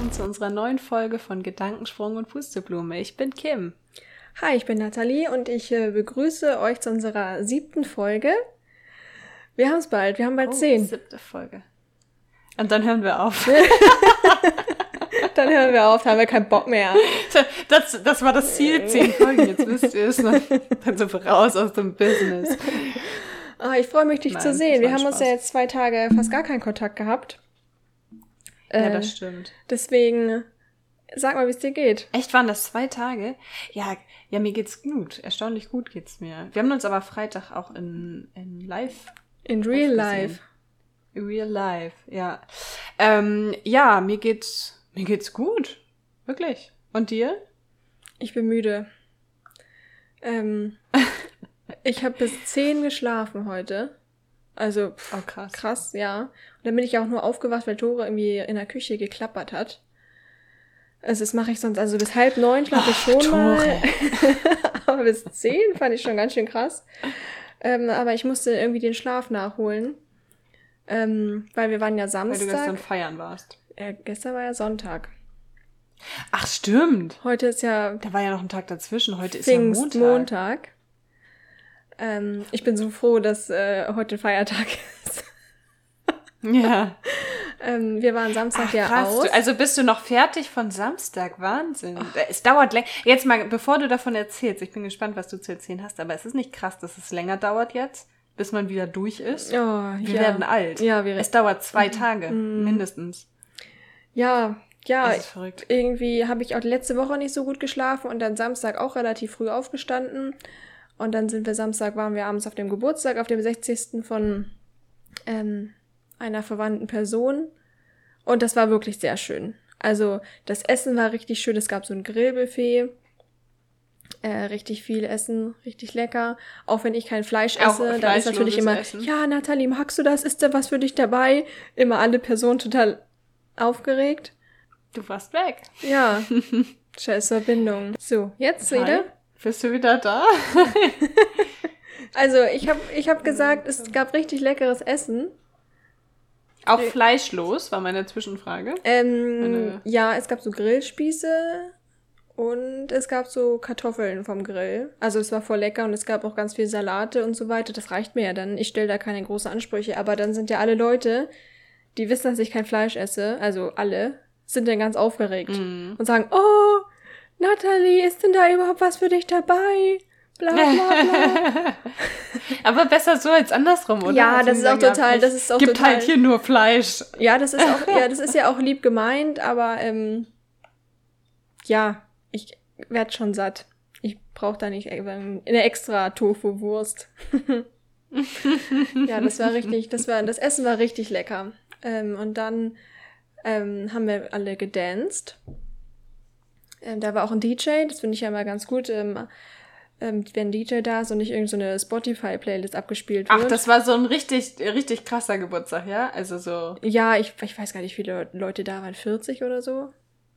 Willkommen zu unserer neuen Folge von Gedankensprung und Pusteblume. Ich bin Kim. Hi, ich bin Nathalie und ich äh, begrüße euch zu unserer siebten Folge. Wir haben es bald, wir haben bald Oh, zehn. Siebte Folge. Und dann hören wir auf. Dann hören wir auf, haben wir keinen Bock mehr. Das, das war das Ziel, zehn Folgen. Jetzt wisst ihr es. ne? Dann sind wir raus aus dem Business. Ah, ich freue mich, dich Nein, zu sehen. Wir haben uns Spaß. ja jetzt zwei Tage fast gar keinen Kontakt gehabt. Ja, Äh, das stimmt. deswegen, sag mal, wie es dir geht. Echt, waren das zwei Tage? Ja, ja, mir geht's gut. Erstaunlich gut geht's mir. Wir haben uns aber Freitag auch in, in live In real life. Real life, ja. Ähm, ja, mir geht's, mir geht's gut. Wirklich. Und dir? Ich bin müde. Ähm, ich habe bis zehn geschlafen heute. Also, pff, Oh, krass. Krass, ja. Und dann bin ich auch nur aufgewacht, weil Tore irgendwie in der Küche geklappert hat. Also das mache ich sonst, also bis halb neun schlafe ich schon Tore. mal. aber bis zehn fand ich schon ganz schön krass. Ähm, aber ich musste irgendwie den Schlaf nachholen. Ähm, weil wir waren ja Weil du gestern Samstag. feiern warst. Äh, gestern war ja Sonntag. Ach, stimmt. Heute ist ja Da war ja noch ein Tag dazwischen. Heute ist ja Montag. Pfingstmontag. Ähm, ich bin so froh, dass äh, heute Feiertag ist. Ja. Ähm, wir waren Samstag Ach, ja krass. aus. Du, also bist du noch fertig von Samstag? Wahnsinn. Es dauert länger. Jetzt mal, bevor du davon erzählst, ich bin gespannt, was du zu erzählen hast, aber es ist nicht krass, dass es länger dauert jetzt, bis man wieder durch ist. Oh, Wir ja. werden alt. Ja, wir, Es dauert zwei Tage, mindestens. ja, ja, ist verrückt. irgendwie habe ich auch letzte Woche nicht so gut geschlafen und dann Samstag auch relativ früh aufgestanden. Und dann sind wir Samstag, waren wir abends auf dem Geburtstag, auf dem 60. von ähm, einer verwandten Person. Und das war wirklich sehr schön. Also das Essen war richtig schön. Es gab so ein Grillbuffet. Äh, richtig viel Essen, richtig lecker. Auch wenn ich kein Fleisch esse, dann ist natürlich immer, Essen. ja, Nathalie, magst du das? Ist da was für dich dabei? Immer alle Personen total aufgeregt. Du warst weg. Ja, scheiß Verbindung. So, jetzt wieder. Bist du wieder da? Also, ich habe ich hab gesagt, es gab richtig leckeres Essen. Auch fleischlos war meine Zwischenfrage. Ähm, Meine- ja, es gab so Grillspieße und es gab so Kartoffeln vom Grill. Also es war voll lecker und es gab auch ganz viel Salate und so weiter. Das reicht mir ja dann. Ich stelle da keine großen Ansprüche. Aber dann sind ja alle Leute, die wissen, dass ich kein Fleisch esse, also alle, sind dann ganz aufgeregt Mhm. und sagen, oh, Natalie, ist denn da überhaupt was für dich dabei? Bla bla bla. Aber besser so als andersrum, oder? Ja, das ist auch total- das ist auch gibt total- halt hier nur Fleisch. Ja, das ist auch, ja, das ist ja auch lieb gemeint, aber ähm, ja, ich werd schon satt. Ich brauche da nicht äh, eine extra Tofu-Wurst. ja, das war richtig, das war, das Essen war richtig lecker. Ähm, und dann ähm, haben wir alle gedanced. Ähm, da war auch ein DJ, das finde ich ja immer ganz gut, ähm, ähm, wenn DJ da ist und nicht irgendeine so Spotify-Playlist abgespielt wird. Ach, das war so ein richtig, richtig krasser Geburtstag, ja? Also so. Ja, ich, ich weiß gar nicht, wie viele Leute da waren, 40 oder so.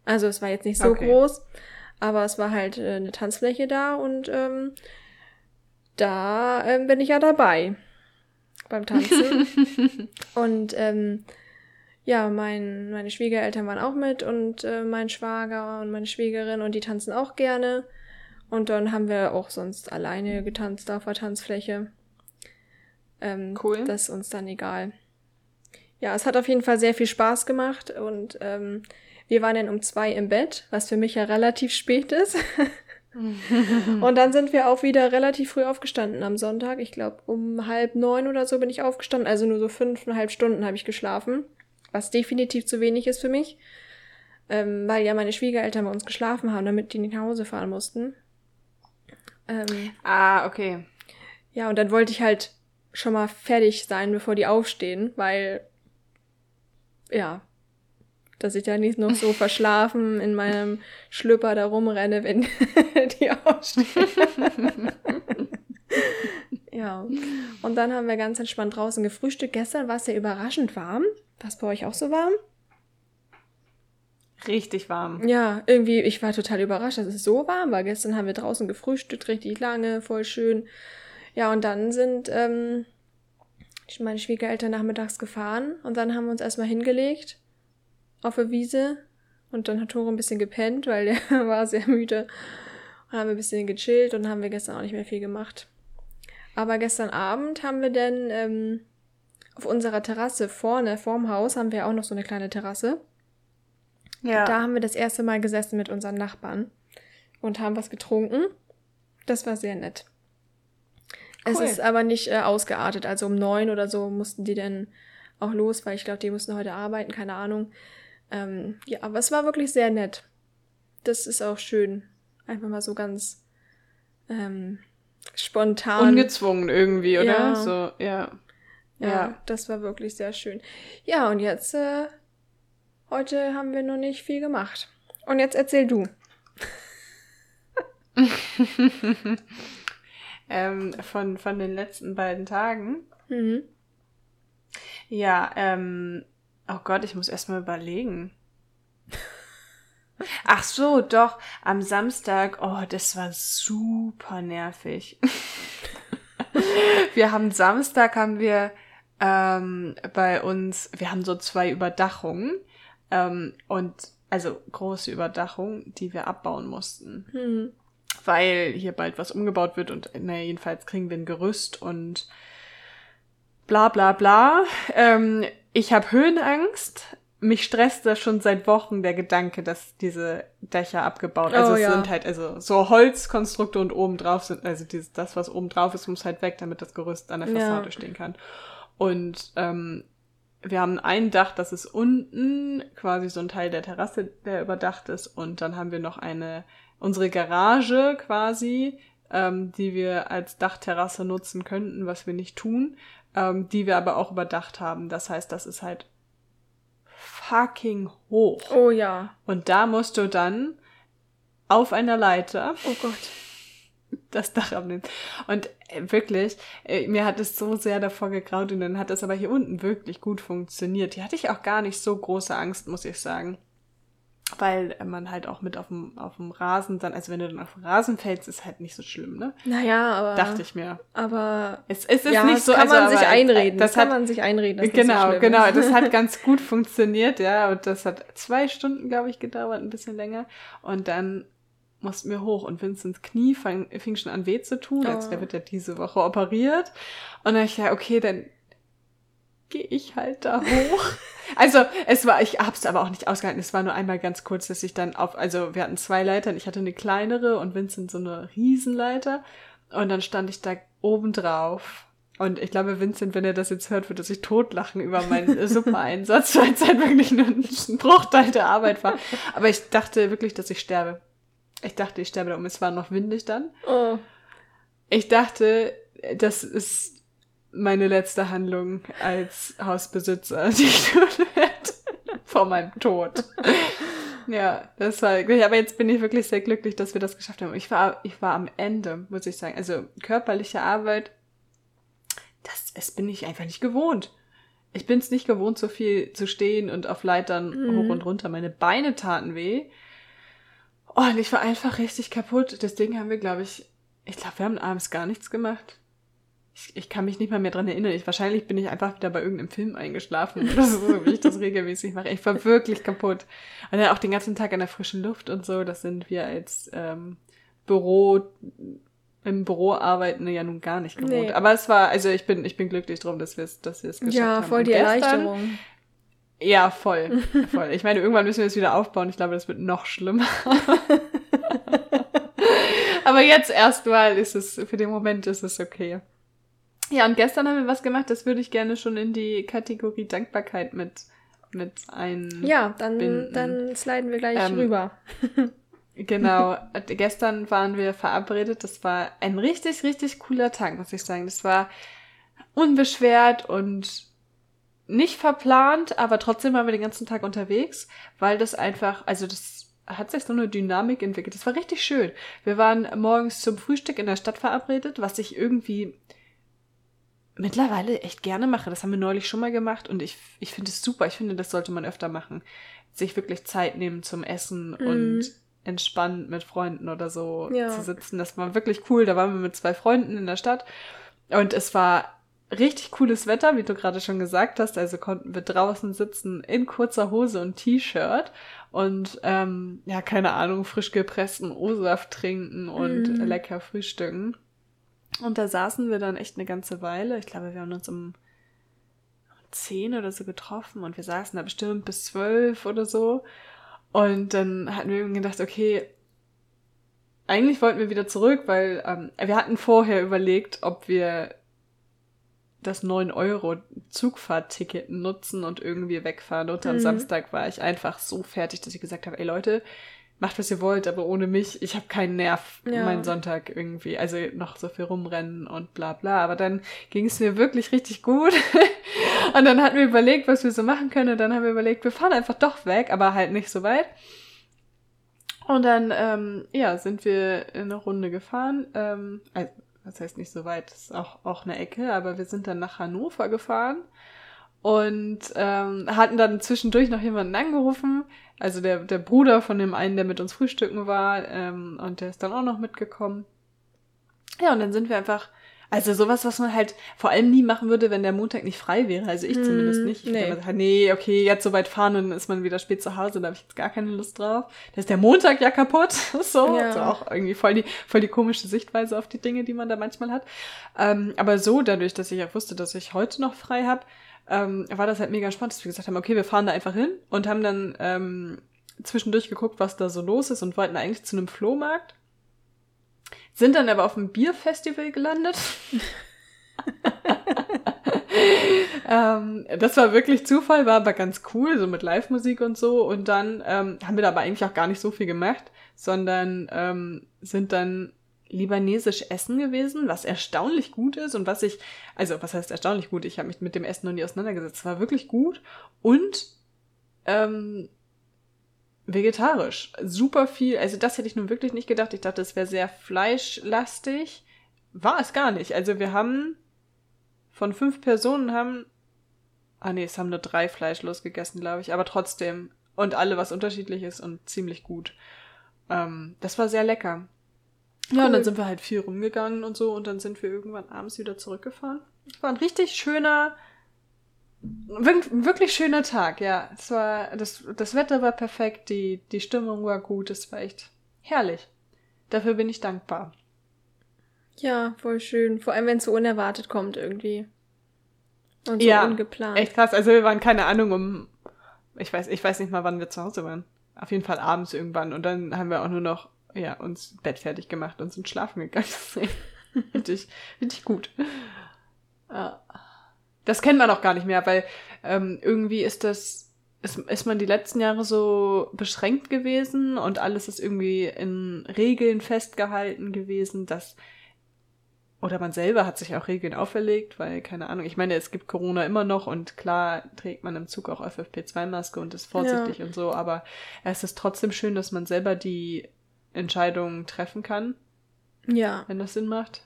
Also es war jetzt nicht so Okay. groß, aber es war halt äh, eine Tanzfläche da und ähm, da ähm, bin ich ja dabei beim Tanzen. und ähm, ja, mein, meine Schwiegereltern waren auch mit und äh, mein Schwager und meine Schwiegerin und die tanzen auch gerne. Und dann haben wir auch sonst alleine getanzt auf der Tanzfläche. Ähm, Cool. Das ist uns dann egal. Ja, es hat auf jeden Fall sehr viel Spaß gemacht und ähm, wir waren dann um zwei im Bett, was für mich ja relativ spät ist. und dann sind wir auch wieder relativ früh aufgestanden am Sonntag. Ich glaube, um halb neun oder so bin ich aufgestanden. Also nur so fünfeinhalb Stunden habe ich geschlafen, was definitiv zu wenig ist für mich, ähm, weil ja meine Schwiegereltern bei uns geschlafen haben, damit die nicht nach Hause fahren mussten. Ähm, Ah, okay. ja, und dann wollte ich halt schon mal fertig sein, bevor die aufstehen, weil, ja, dass ich da nicht noch so verschlafen in meinem Schlüpper da rumrenne, wenn die aufstehen. ja, und dann haben wir ganz entspannt draußen gefrühstückt. Gestern war es ja überraschend warm. War es bei euch auch so warm? Richtig warm. Ja, irgendwie, ich war total überrascht, dass es so warm war. Gestern haben wir draußen gefrühstückt, richtig lange, voll schön. Ja, und dann sind ähm, meine Schwiegereltern nachmittags gefahren und dann haben wir uns erstmal hingelegt auf der Wiese und dann hat Tore ein bisschen gepennt, weil der war sehr müde. Und haben wir ein bisschen gechillt und haben wir gestern auch nicht mehr viel gemacht. Aber gestern Abend haben wir dann ähm, auf unserer Terrasse vorne, vorm Haus, haben wir auch noch so eine kleine Terrasse. Ja. Da haben wir das erste Mal gesessen mit unseren Nachbarn und haben was getrunken. Das war sehr nett. Cool. Es ist aber nicht äh, ausgeartet. Also um neun oder so mussten die dann auch los, weil ich glaube, die mussten heute arbeiten, keine Ahnung. Ähm, ja, aber es war wirklich sehr nett. Das ist auch schön. Einfach mal so ganz ähm, spontan. Ungezwungen irgendwie, oder? Ja. So, ja. ja. Ja, das war wirklich sehr schön. Ja, und jetzt, äh, heute haben wir noch nicht viel gemacht. Und jetzt erzähl du. ähm, von, von den letzten beiden Tagen. Mhm. Ja, ähm, oh Gott, ich muss erstmal überlegen. Ach so, doch, am Samstag, oh, das war super nervig. wir haben Samstag haben wir ähm, bei uns, wir haben so zwei Überdachungen ähm, und also große Überdachungen, die wir abbauen mussten. Mhm weil hier bald was umgebaut wird und naja, jedenfalls kriegen wir ein Gerüst und bla bla bla. Ähm, ich habe Höhenangst. Mich stresst da schon seit Wochen der Gedanke, dass diese Dächer abgebaut. Also oh, es ja. sind halt also so Holzkonstrukte und oben drauf sind, also dieses, das, was oben drauf ist, muss halt weg, damit das Gerüst an der Fassade ja. stehen kann. Und ähm, wir haben ein Dach, das ist unten, quasi so ein Teil der Terrasse, der überdacht ist. Und dann haben wir noch eine unsere Garage quasi, ähm, die wir als Dachterrasse nutzen könnten, was wir nicht tun, ähm, die wir aber auch überdacht haben. Das heißt, das ist halt fucking hoch. Oh ja. Und da musst du dann auf einer Leiter. Oh Gott. Das Dach abnehmen. Und äh, wirklich, äh, mir hat es so sehr davor gegraut und dann hat es aber hier unten wirklich gut funktioniert. Hier hatte ich auch gar nicht so große Angst, muss ich sagen weil man halt auch mit auf dem, auf dem Rasen dann, also wenn du dann auf dem Rasen fällst, ist halt nicht so schlimm, ne? Naja, aber. Dachte ich mir. Aber. Es, es ist ja, nicht so. Kann also, man sich einreden. Das, das kann hat, man sich einreden. genau, so genau. Das hat ganz gut funktioniert, ja. Und das hat zwei Stunden, glaube ich, gedauert, ein bisschen länger. Und dann mussten wir hoch und Vincents Knie fing, fing schon an weh zu tun. Oh. Also der wird ja diese Woche operiert. Und dann ich ja, okay, dann gehe ich halt da hoch. also es war, ich hab's aber auch nicht ausgehalten. Es war nur einmal ganz kurz, dass ich dann auf, also wir hatten zwei Leitern. Ich hatte eine kleinere und Vincent so eine Riesenleiter. Und dann stand ich da oben drauf. Und ich glaube, Vincent, wenn er das jetzt hört, wird er sich totlachen über meinen super Einsatz, weil es halt wirklich nur ein Bruchteil der Arbeit war. Aber ich dachte wirklich, dass ich sterbe. Ich dachte, ich sterbe da um. Es war noch windig dann. Oh. Ich dachte, das ist meine letzte Handlung als Hausbesitzer, die ich tun werde vor meinem Tod. ja, das war, aber jetzt bin ich wirklich sehr glücklich, dass wir das geschafft haben. Ich war, ich war am Ende, muss ich sagen. Also körperliche Arbeit, das, das bin ich einfach nicht gewohnt. Ich bin es nicht gewohnt, so viel zu stehen und auf Leitern mhm. hoch und runter. Meine Beine taten weh. Oh, und ich war einfach richtig kaputt. Deswegen haben wir, glaube ich, ich glaube, wir haben abends gar nichts gemacht. Ich, ich kann mich nicht mal mehr dran erinnern. Ich, wahrscheinlich bin ich einfach wieder bei irgendeinem Film eingeschlafen oder so, wie ich das regelmäßig mache. Ich war wirklich kaputt. Und dann auch den ganzen Tag an der frischen Luft und so. Das sind wir als ähm, Büro, im Büro arbeiten ja nun gar nicht gewohnt. Nee. Aber es war, also ich bin, ich bin glücklich drum, dass wir es, dass wir es geschafft haben. Ja, voll die gestern, Erleichterung. Ja, voll, voll. Ich meine, irgendwann müssen wir es wieder aufbauen. Ich glaube, das wird noch schlimmer. Aber jetzt erstmal ist es, für den Moment ist es okay. Ja, und gestern haben wir was gemacht, das würde ich gerne schon in die Kategorie Dankbarkeit mit, mit ein. Ja, dann, dann sliden wir gleich ähm, rüber. genau. gestern waren wir verabredet. Das war ein richtig, richtig cooler Tag, muss ich sagen. Das war unbeschwert und nicht verplant, aber trotzdem waren wir den ganzen Tag unterwegs, weil das einfach, also das hat sich so eine Dynamik entwickelt. Das war richtig schön. Wir waren morgens zum Frühstück in der Stadt verabredet, was ich irgendwie mittlerweile echt gerne mache. Das haben wir neulich schon mal gemacht und ich, ich finde es super. Ich finde, das sollte man öfter machen. Sich wirklich Zeit nehmen zum Essen mhm. und entspannt mit Freunden oder so ja. zu sitzen. Das war wirklich cool. Da waren wir mit zwei Freunden in der Stadt und es war richtig cooles Wetter, wie du gerade schon gesagt hast. Also konnten wir draußen sitzen in kurzer Hose und T-Shirt und ähm, ja, keine Ahnung, frisch gepressten O-Saft trinken und mm. lecker frühstücken. Und da saßen wir dann echt eine ganze Weile. Ich glaube, wir haben uns um zehn oder so getroffen und wir saßen da bestimmt bis zwölf oder so. Und dann hatten wir irgendwie gedacht, okay, eigentlich wollten wir wieder zurück, weil ähm, wir hatten vorher überlegt, ob wir das 9-Euro-Zugfahrtticket nutzen und irgendwie wegfahren. Und am mhm. Samstag war ich einfach so fertig, dass ich gesagt habe, ey Leute, macht was ihr wollt, aber ohne mich, ich habe keinen Nerv ja. meinen Sonntag irgendwie. Also noch so viel rumrennen und bla bla. Aber dann ging es mir wirklich richtig gut. und dann hatten wir überlegt, was wir so machen können. Und dann haben wir überlegt, wir fahren einfach doch weg, aber halt nicht so weit. Und dann, ähm, ja, sind wir in eine Runde gefahren. Ähm, also, das heißt nicht so weit, ist auch, auch eine Ecke, aber wir sind dann nach Hannover gefahren und ähm, hatten dann zwischendurch noch jemanden angerufen, also der, der Bruder von dem einen, der mit uns frühstücken war, ähm, und der ist dann auch noch mitgekommen. Ja, und dann sind wir einfach, also sowas, was man halt vor allem nie machen würde, wenn der Montag nicht frei wäre. Also ich hm, zumindest nicht. Ich nee. Sagen, nee, okay, jetzt so weit fahren und dann ist man wieder spät zu Hause, da habe ich jetzt gar keine Lust drauf. Da ist der Montag ja kaputt. so, ja. also auch irgendwie voll die, voll die komische Sichtweise auf die Dinge, die man da manchmal hat. Ähm, aber so, dadurch, dass ich auch wusste, dass ich heute noch frei habe, ähm, war das halt mega spannend, dass wir gesagt haben, okay, wir fahren da einfach hin und haben dann ähm, zwischendurch geguckt, was da so los ist und wollten eigentlich zu einem Flohmarkt. Sind dann aber auf einem Bierfestival gelandet. ähm, das war wirklich Zufall, war aber ganz cool, so mit Live-Musik und so. Und dann ähm, haben wir da aber eigentlich auch gar nicht so viel gemacht, sondern ähm, sind dann libanesisch essen gewesen, was erstaunlich gut ist und was ich, also was heißt erstaunlich gut, ich habe mich mit dem Essen noch nie auseinandergesetzt, es war wirklich gut und ähm, vegetarisch. Super viel, also das hätte ich nun wirklich nicht gedacht. Ich dachte, es wäre sehr fleischlastig. War es gar nicht. Also wir haben von fünf Personen haben, ah nee, es haben nur drei fleischlos gegessen, glaube ich, aber trotzdem und alle was unterschiedlich ist und ziemlich gut. Ähm, das war sehr lecker. Cool. Ja, und dann sind wir halt viel rumgegangen und so und dann sind wir irgendwann abends wieder zurückgefahren. Es war ein richtig schöner, wirklich schöner Tag, ja. Es war, das, das Wetter war perfekt, die, die Stimmung war gut, es war echt herrlich. Dafür bin ich dankbar. Ja, voll schön. Vor allem, wenn es so unerwartet kommt irgendwie. Und so ja, ungeplant. Echt krass. Also wir waren keine Ahnung um, ich weiß, ich weiß nicht mal, wann wir zu Hause waren. Auf jeden Fall abends irgendwann. Und dann haben wir auch nur noch ja, uns Bett fertig gemacht und sind schlafen gegangen. richtig, richtig gut. Das kennt man auch gar nicht mehr, weil ähm, irgendwie ist das, ist, ist man die letzten Jahre so beschränkt gewesen und alles ist irgendwie in Regeln festgehalten gewesen, dass oder man selber hat sich auch Regeln auferlegt, weil, keine Ahnung, ich meine, es gibt Corona immer noch und klar trägt man im Zug auch FFP2-Maske und ist vorsichtig ja. und so, aber es ist trotzdem schön, dass man selber die Entscheidungen treffen kann. Ja. Wenn das Sinn macht.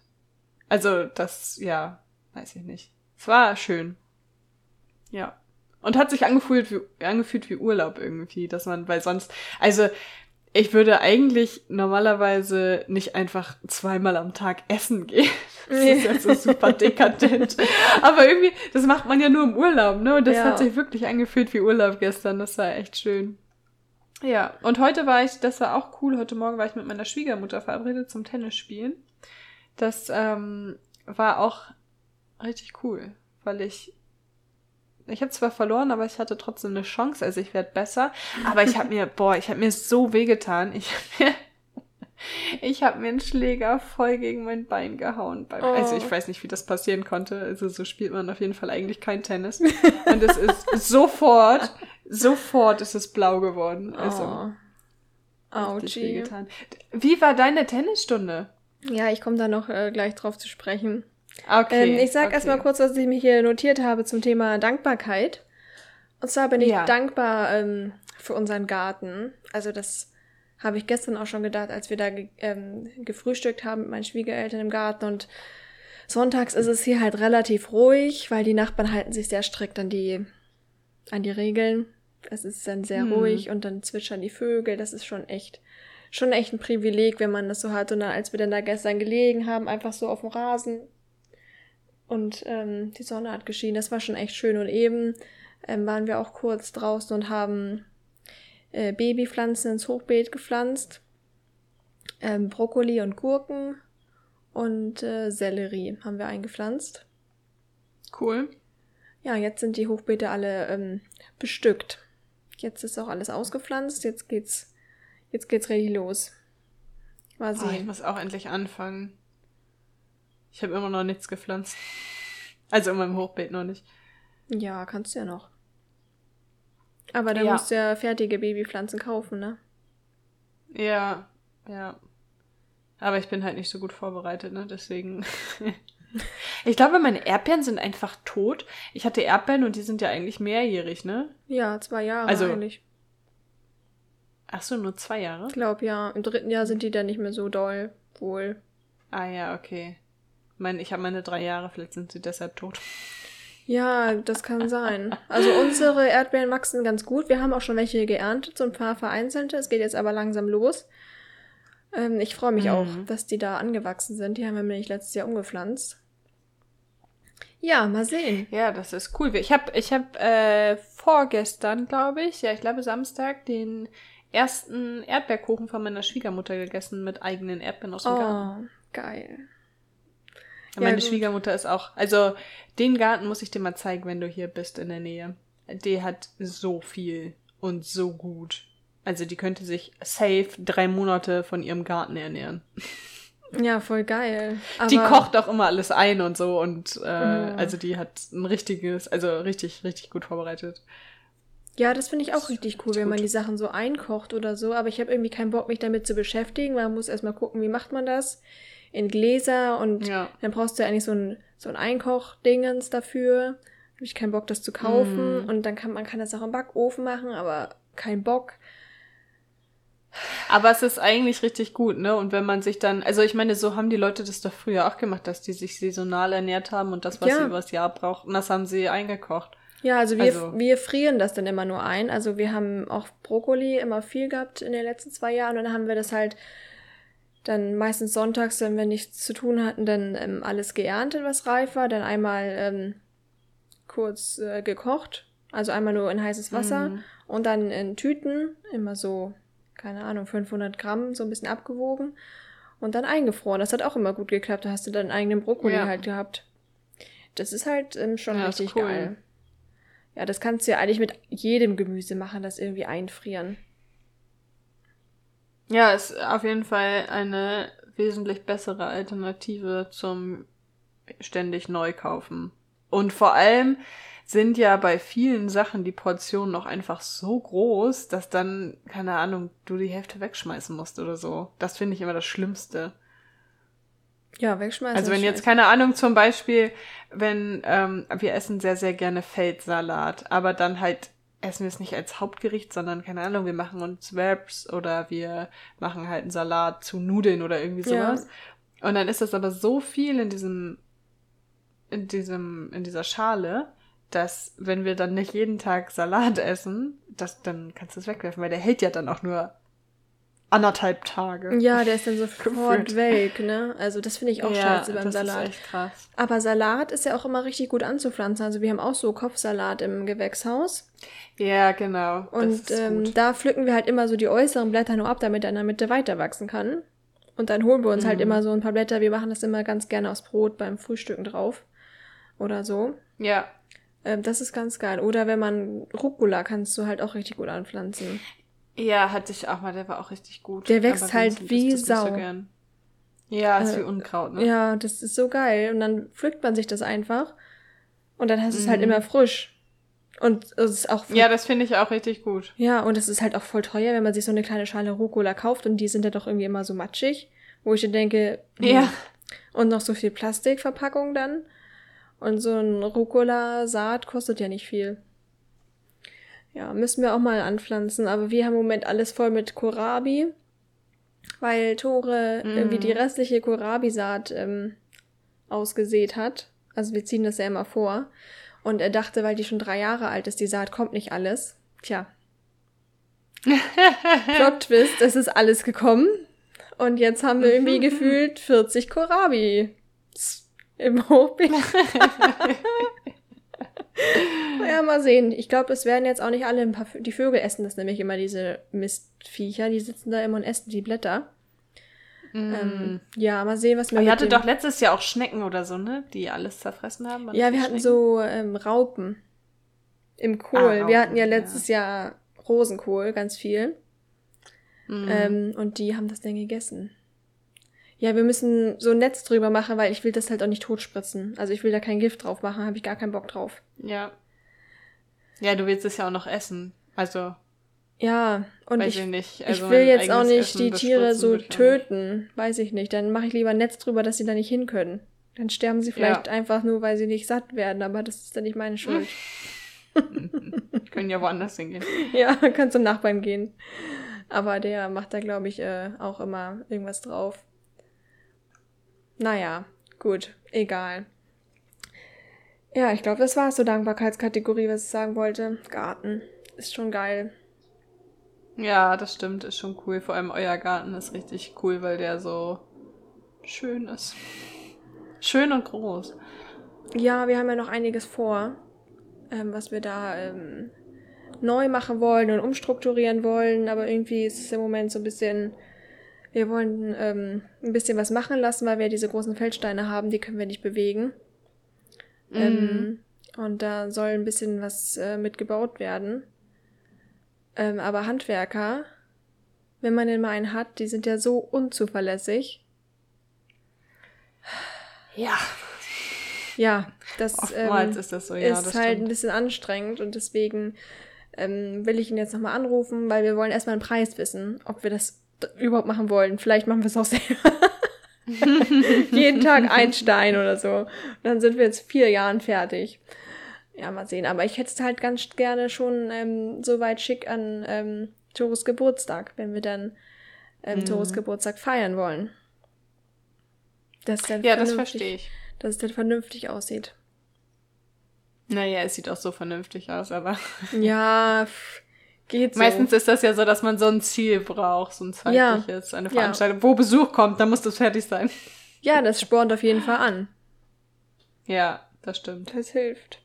Also, das, ja, weiß ich nicht. Es war schön. Ja. Und hat sich angefühlt wie, angefühlt wie Urlaub irgendwie, dass man, weil sonst, also, ich würde eigentlich normalerweise nicht einfach zweimal am Tag essen gehen. Das ist jetzt so super dekadent. Aber irgendwie, das macht man ja nur im Urlaub, ne? Und das ja. hat sich wirklich angefühlt wie Urlaub gestern. Das war echt schön. Ja, und heute war ich, das war auch cool, heute Morgen war ich mit meiner Schwiegermutter verabredet zum Tennisspielen. Das ähm, war auch richtig cool, weil ich ich habe zwar verloren, aber ich hatte trotzdem eine Chance, also ich werde besser. Aber ich habe mir, boah, ich habe mir so wehgetan. Ich habe mir, ich habe mir einen Schläger voll gegen mein Bein gehauen. Beim, oh. Also ich oh. weiß nicht, wie das passieren konnte. Also so spielt man auf jeden Fall eigentlich kein Tennis. Und es ist sofort Sofort ist es blau geworden. Also. Oh. Wie war deine Tennisstunde? Ja, ich komme da noch äh, gleich drauf zu sprechen. Okay. Ähm, ich sag okay. erstmal kurz, was ich mir hier notiert habe zum Thema Dankbarkeit. Und zwar bin ich ja. dankbar ähm, für unseren Garten. Also das habe ich gestern auch schon gedacht, als wir da ge ähm, gefrühstückt haben mit meinen Schwiegereltern im Garten. Und sonntags ist es hier halt relativ ruhig, weil die Nachbarn halten sich sehr strikt an die, an die Regeln. Es ist dann sehr hm. ruhig und dann zwitschern die Vögel. Das ist schon echt, schon echt ein Privileg, wenn man das so hat. Und dann, als wir dann da gestern gelegen haben, einfach so auf dem Rasen, und ähm, die Sonne hat geschienen. Das war schon echt schön. Und eben ähm, waren wir auch kurz draußen und haben äh, Babypflanzen ins Hochbeet gepflanzt. Ähm, Brokkoli und Gurken und äh, Sellerie haben wir eingepflanzt. Cool. Ja, jetzt sind die Hochbeete alle ähm, bestückt. Jetzt ist auch alles ausgepflanzt. Jetzt geht's, jetzt geht's richtig los. Mal sehen. Oh, ich muss auch endlich anfangen. Ich habe immer noch nichts gepflanzt. Also in meinem Hochbeet noch nicht. Ja, kannst du ja noch. Aber dann ja. musst du ja fertige Babypflanzen kaufen, ne? Ja, ja. Aber ich bin halt nicht so gut vorbereitet, ne? Deswegen. ich glaube, meine Erdbeeren sind einfach tot. Ich hatte Erdbeeren und die sind ja eigentlich mehrjährig, ne? Ja, zwei Jahre also, eigentlich. Ach so, nur zwei Jahre? Ich glaube, ja. Im dritten Jahr sind die dann nicht mehr so doll, wohl. Ah ja, okay. Ich meine, ich habe meine drei Jahre, vielleicht sind sie deshalb tot. Ja, das kann sein. Also unsere Erdbeeren wachsen ganz gut. Wir haben auch schon welche geerntet, so ein paar vereinzelte. Es geht jetzt aber langsam los. Ähm, ich freue mich mhm. auch, dass die da angewachsen sind. Die haben wir nämlich letztes Jahr umgepflanzt. Ja, mal sehen. Ja, das ist cool. Ich habe ich hab, äh, vorgestern, glaube ich, ja, ich glaube Samstag, den ersten Erdbeerkuchen von meiner Schwiegermutter gegessen mit eigenen Erdbeeren aus dem oh, Garten. geil. Ja, meine gut. Schwiegermutter ist auch, also den Garten muss ich dir mal zeigen, wenn du hier bist in der Nähe. Die hat so viel und so gut. Also die könnte sich safe drei Monate von ihrem Garten ernähren. Ja, voll geil. Aber die kocht auch immer alles ein und so und äh, oh. also die hat ein richtiges, also richtig, richtig gut vorbereitet. Ja, das finde ich auch richtig cool, wenn gut. man die Sachen so einkocht oder so, aber ich habe irgendwie keinen Bock, mich damit zu beschäftigen. Man muss erstmal gucken, wie macht man das in Gläser und ja. dann brauchst du ja eigentlich so ein, so ein Einkochdingens dafür. Habe ich keinen Bock, das zu kaufen. Mm. Und dann kann man kann das auch im Backofen machen, aber kein Bock. Aber es ist eigentlich richtig gut, ne? Und wenn man sich dann, also ich meine, so haben die Leute das doch früher auch gemacht, dass die sich saisonal ernährt haben und das, was ja. sie übers Jahr brauchten, das haben sie eingekocht. Ja, also wir, also wir frieren das dann immer nur ein. Also wir haben auch Brokkoli immer viel gehabt in den letzten zwei Jahren und dann haben wir das halt dann meistens sonntags, wenn wir nichts zu tun hatten, dann ähm, alles geerntet, was reif war, dann einmal ähm, kurz äh, gekocht, also einmal nur in heißes Wasser mm. und dann in Tüten, immer so keine Ahnung, 500 Gramm, so ein bisschen abgewogen und dann eingefroren. Das hat auch immer gut geklappt. Da hast du deinen eigenen Brokkoli ja. halt gehabt. Das ist halt ähm, schon ja, richtig cool. geil. Ja, das kannst du ja eigentlich mit jedem Gemüse machen, das irgendwie einfrieren. Ja, ist auf jeden Fall eine wesentlich bessere Alternative zum ständig neu kaufen. Und vor allem, sind ja bei vielen Sachen die Portionen noch einfach so groß, dass dann, keine Ahnung, du die Hälfte wegschmeißen musst oder so. Das finde ich immer das Schlimmste. Ja, wegschmeißen. Also wenn jetzt, keine Ahnung, zum Beispiel, wenn ähm, wir essen sehr, sehr gerne Feldsalat, aber dann halt essen wir es nicht als Hauptgericht, sondern, keine Ahnung, wir machen uns Wraps oder wir machen halt einen Salat zu Nudeln oder irgendwie sowas. Ja. Und dann ist das aber so viel in diesem, in diesem, in dieser Schale, dass wenn wir dann nicht jeden Tag Salat essen, das, dann kannst du es wegwerfen, weil der hält ja dann auch nur anderthalb Tage. Ja, der ist dann sofort weg, ne? Also das finde ich auch ja, scheiße beim das Salat. Ist echt krass. Aber Salat ist ja auch immer richtig gut anzupflanzen. Also wir haben auch so Kopfsalat im Gewächshaus. Ja, genau. Und ähm, da pflücken wir halt immer so die äußeren Blätter nur ab, damit er in der Mitte weiter wachsen kann. Und dann holen wir uns halt mhm. halt immer so ein paar Blätter. Wir machen das immer ganz gerne aus Brot beim Frühstücken drauf. Oder so. Ja. Ähm, das ist ganz geil. Oder wenn man Rucola kannst du halt auch richtig gut anpflanzen. Ja, hatte ich auch mal, der war auch richtig gut. Der wächst halt wie Sau. So ja, ist äh, wie Unkraut, ne? Ja, das ist so geil. Und dann pflückt man sich das einfach. Und dann hast du mhm. es halt mhm. immer frisch. Und es ist auch. Ja, das finde ich auch richtig gut. Ja, und es ist halt auch voll teuer, wenn man sich so eine kleine Schale Rucola kauft und die sind ja doch irgendwie immer so matschig. Wo ich denke, hm. ja. Und noch so viel Plastikverpackung dann. Und so ein Rucola-Saat kostet ja nicht viel. Ja, müssen wir auch mal anpflanzen. Aber wir haben im Moment alles voll mit Kohlrabi, weil Tore mm. irgendwie die restliche Kohlrabi-Saat ähm, ausgesät hat. Also wir ziehen das ja immer vor. Und er dachte, weil die schon drei Jahre alt ist, die Saat kommt nicht alles. Tja. Plot Twist, es ist alles gekommen. Und jetzt haben wir irgendwie gefühlt 40 Kohlrabi Im Hochbeet. ja, mal sehen. Ich glaube, es werden jetzt auch nicht alle ein paar. Vö die Vögel essen das nämlich immer, diese Mistviecher. Die sitzen da immer und essen die Blätter. Mm. Ähm, ja, mal sehen, was wir. Aber ihr hattet doch letztes Jahr auch Schnecken oder so, ne? Die alles zerfressen haben. Ja, wir hatten so ähm, Raupen im Kohl. Ah, Raupen, wir hatten ja letztes ja. Jahr Rosenkohl, ganz viel. Mm. Ähm, und die haben das dann gegessen. Ja, wir müssen so ein Netz drüber machen, weil ich will das halt auch nicht totspritzen. Also ich will da kein Gift drauf machen, habe ich gar keinen Bock drauf. Ja. Ja, du willst es ja auch noch essen. Also. Ja, und ich, ich, nicht, also ich will jetzt auch nicht Essen die Tiere so töten. Weiß ich nicht. Dann mache ich lieber ein Netz drüber, dass sie da nicht hin können. Dann sterben sie vielleicht ja. einfach nur, weil sie nicht satt werden, aber das ist dann nicht meine Schuld. können ja woanders hingehen. Ja, kann zum Nachbarn gehen. Aber der macht da, glaube ich, äh, auch immer irgendwas drauf. Naja, gut, egal. Ja, ich glaube, das war so Dankbarkeitskategorie, was ich sagen wollte. Garten ist schon geil. Ja, das stimmt, ist schon cool. Vor allem euer Garten ist richtig cool, weil der so schön ist. Schön und groß. Ja, wir haben ja noch einiges vor, ähm, was wir da ähm, neu machen wollen und umstrukturieren wollen, aber irgendwie ist es im Moment so ein bisschen wir wollen ähm, ein bisschen was machen lassen, weil wir diese großen Feldsteine haben, die können wir nicht bewegen. Mhm. Ähm, und da soll ein bisschen was äh, mitgebaut werden. Ähm, aber Handwerker, wenn man denn mal einen hat, die sind ja so unzuverlässig. Ja. Ja, das, ähm, ist, das so, ja, ist das halt stimmt. ein bisschen anstrengend und deswegen ähm, will ich ihn jetzt nochmal anrufen, weil wir wollen erstmal einen Preis wissen, ob wir das überhaupt machen wollen. Vielleicht machen wir es auch selber. Jeden Tag ein Stein oder so. Und dann sind wir jetzt vier Jahren fertig. Ja, mal sehen. Aber ich hätte es halt ganz gerne schon ähm, so weit schick an ähm, Toros Geburtstag, wenn wir dann ähm, mhm. Toros Geburtstag feiern wollen. Dass dann ja, das verstehe ich. Dass es dann vernünftig aussieht. Naja, es sieht auch so vernünftig aus, aber. ja, Geht so. Meistens ist das ja so, dass man so ein Ziel braucht, so ein zeitliches, ja. eine Veranstaltung, ja. wo Besuch kommt, dann muss das fertig sein. Ja, das spornt auf jeden Fall an. Ja, das stimmt. Das hilft.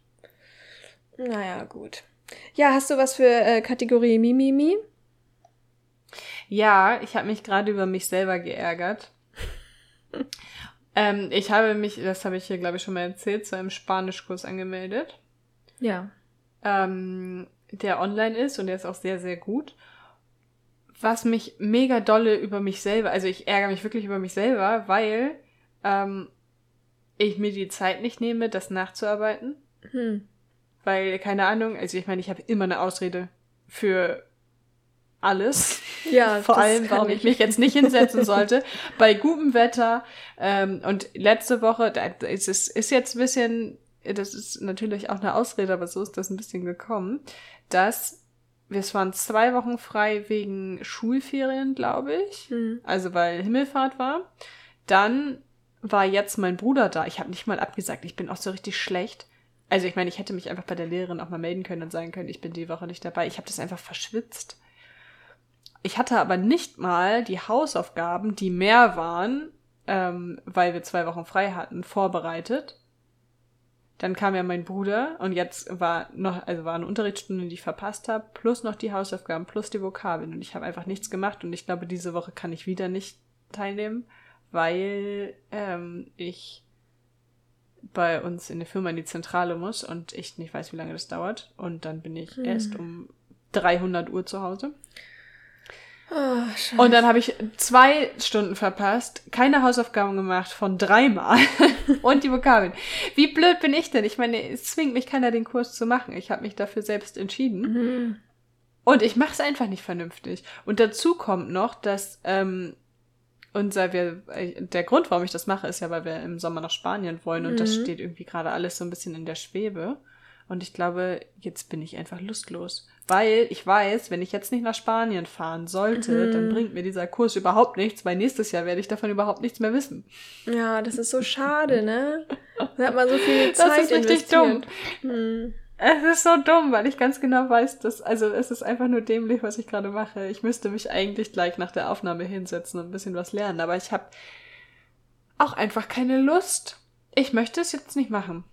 Naja, gut. Ja, hast du was für äh, Kategorie Mimimi? Ja, ich habe mich gerade über mich selber geärgert. ähm, ich habe mich, das habe ich hier, glaube ich, schon mal erzählt, zu einem Spanischkurs angemeldet. Ja. Ähm, der online ist und der ist auch sehr, sehr gut. Was mich mega dolle über mich selber, also ich ärgere mich wirklich über mich selber, weil ähm, ich mir die Zeit nicht nehme, das nachzuarbeiten. Hm. Weil, keine Ahnung, also ich meine, ich habe immer eine Ausrede für alles. Ja, vor allem, warum ich. ich mich jetzt nicht hinsetzen sollte. Bei gutem Wetter. Ähm, und letzte Woche, da, ist es ist jetzt ein bisschen, das ist natürlich auch eine Ausrede, aber so ist das ein bisschen gekommen dass es waren zwei Wochen frei wegen Schulferien, glaube ich. Mhm. Also weil Himmelfahrt war. Dann war jetzt mein Bruder da. Ich habe nicht mal abgesagt. Ich bin auch so richtig schlecht. Also ich meine, ich hätte mich einfach bei der Lehrerin auch mal melden können und sagen können, ich bin die Woche nicht dabei. Ich habe das einfach verschwitzt. Ich hatte aber nicht mal die Hausaufgaben, die mehr waren, ähm, weil wir zwei Wochen frei hatten, vorbereitet. Dann kam ja mein Bruder und jetzt war noch, also war eine Unterrichtsstunde, die ich verpasst habe, plus noch die Hausaufgaben, plus die Vokabeln. Und ich habe einfach nichts gemacht und ich glaube, diese Woche kann ich wieder nicht teilnehmen, weil ähm, ich bei uns in der Firma in die Zentrale muss und ich nicht weiß, wie lange das dauert. Und dann bin ich hm. erst um 300 Uhr zu Hause. Oh, und dann habe ich zwei Stunden verpasst, keine Hausaufgaben gemacht von dreimal und die Vokabeln. Wie blöd bin ich denn? Ich meine, es zwingt mich keiner, den Kurs zu machen. Ich habe mich dafür selbst entschieden. Mhm. Und ich mache es einfach nicht vernünftig. Und dazu kommt noch, dass ähm, unser, wir, der Grund, warum ich das mache, ist ja, weil wir im Sommer nach Spanien wollen und mhm. das steht irgendwie gerade alles so ein bisschen in der Schwebe. Und ich glaube, jetzt bin ich einfach lustlos. Weil ich weiß, wenn ich jetzt nicht nach Spanien fahren sollte, mhm. dann bringt mir dieser Kurs überhaupt nichts, weil nächstes Jahr werde ich davon überhaupt nichts mehr wissen. Ja, das ist so schade, ne? Da hat man so viel Zeit Das ist richtig dumm. Hm. Es ist so dumm, weil ich ganz genau weiß, dass, also es ist einfach nur dämlich, was ich gerade mache. Ich müsste mich eigentlich gleich nach der Aufnahme hinsetzen und ein bisschen was lernen, aber ich habe auch einfach keine Lust. ich möchte es jetzt nicht machen.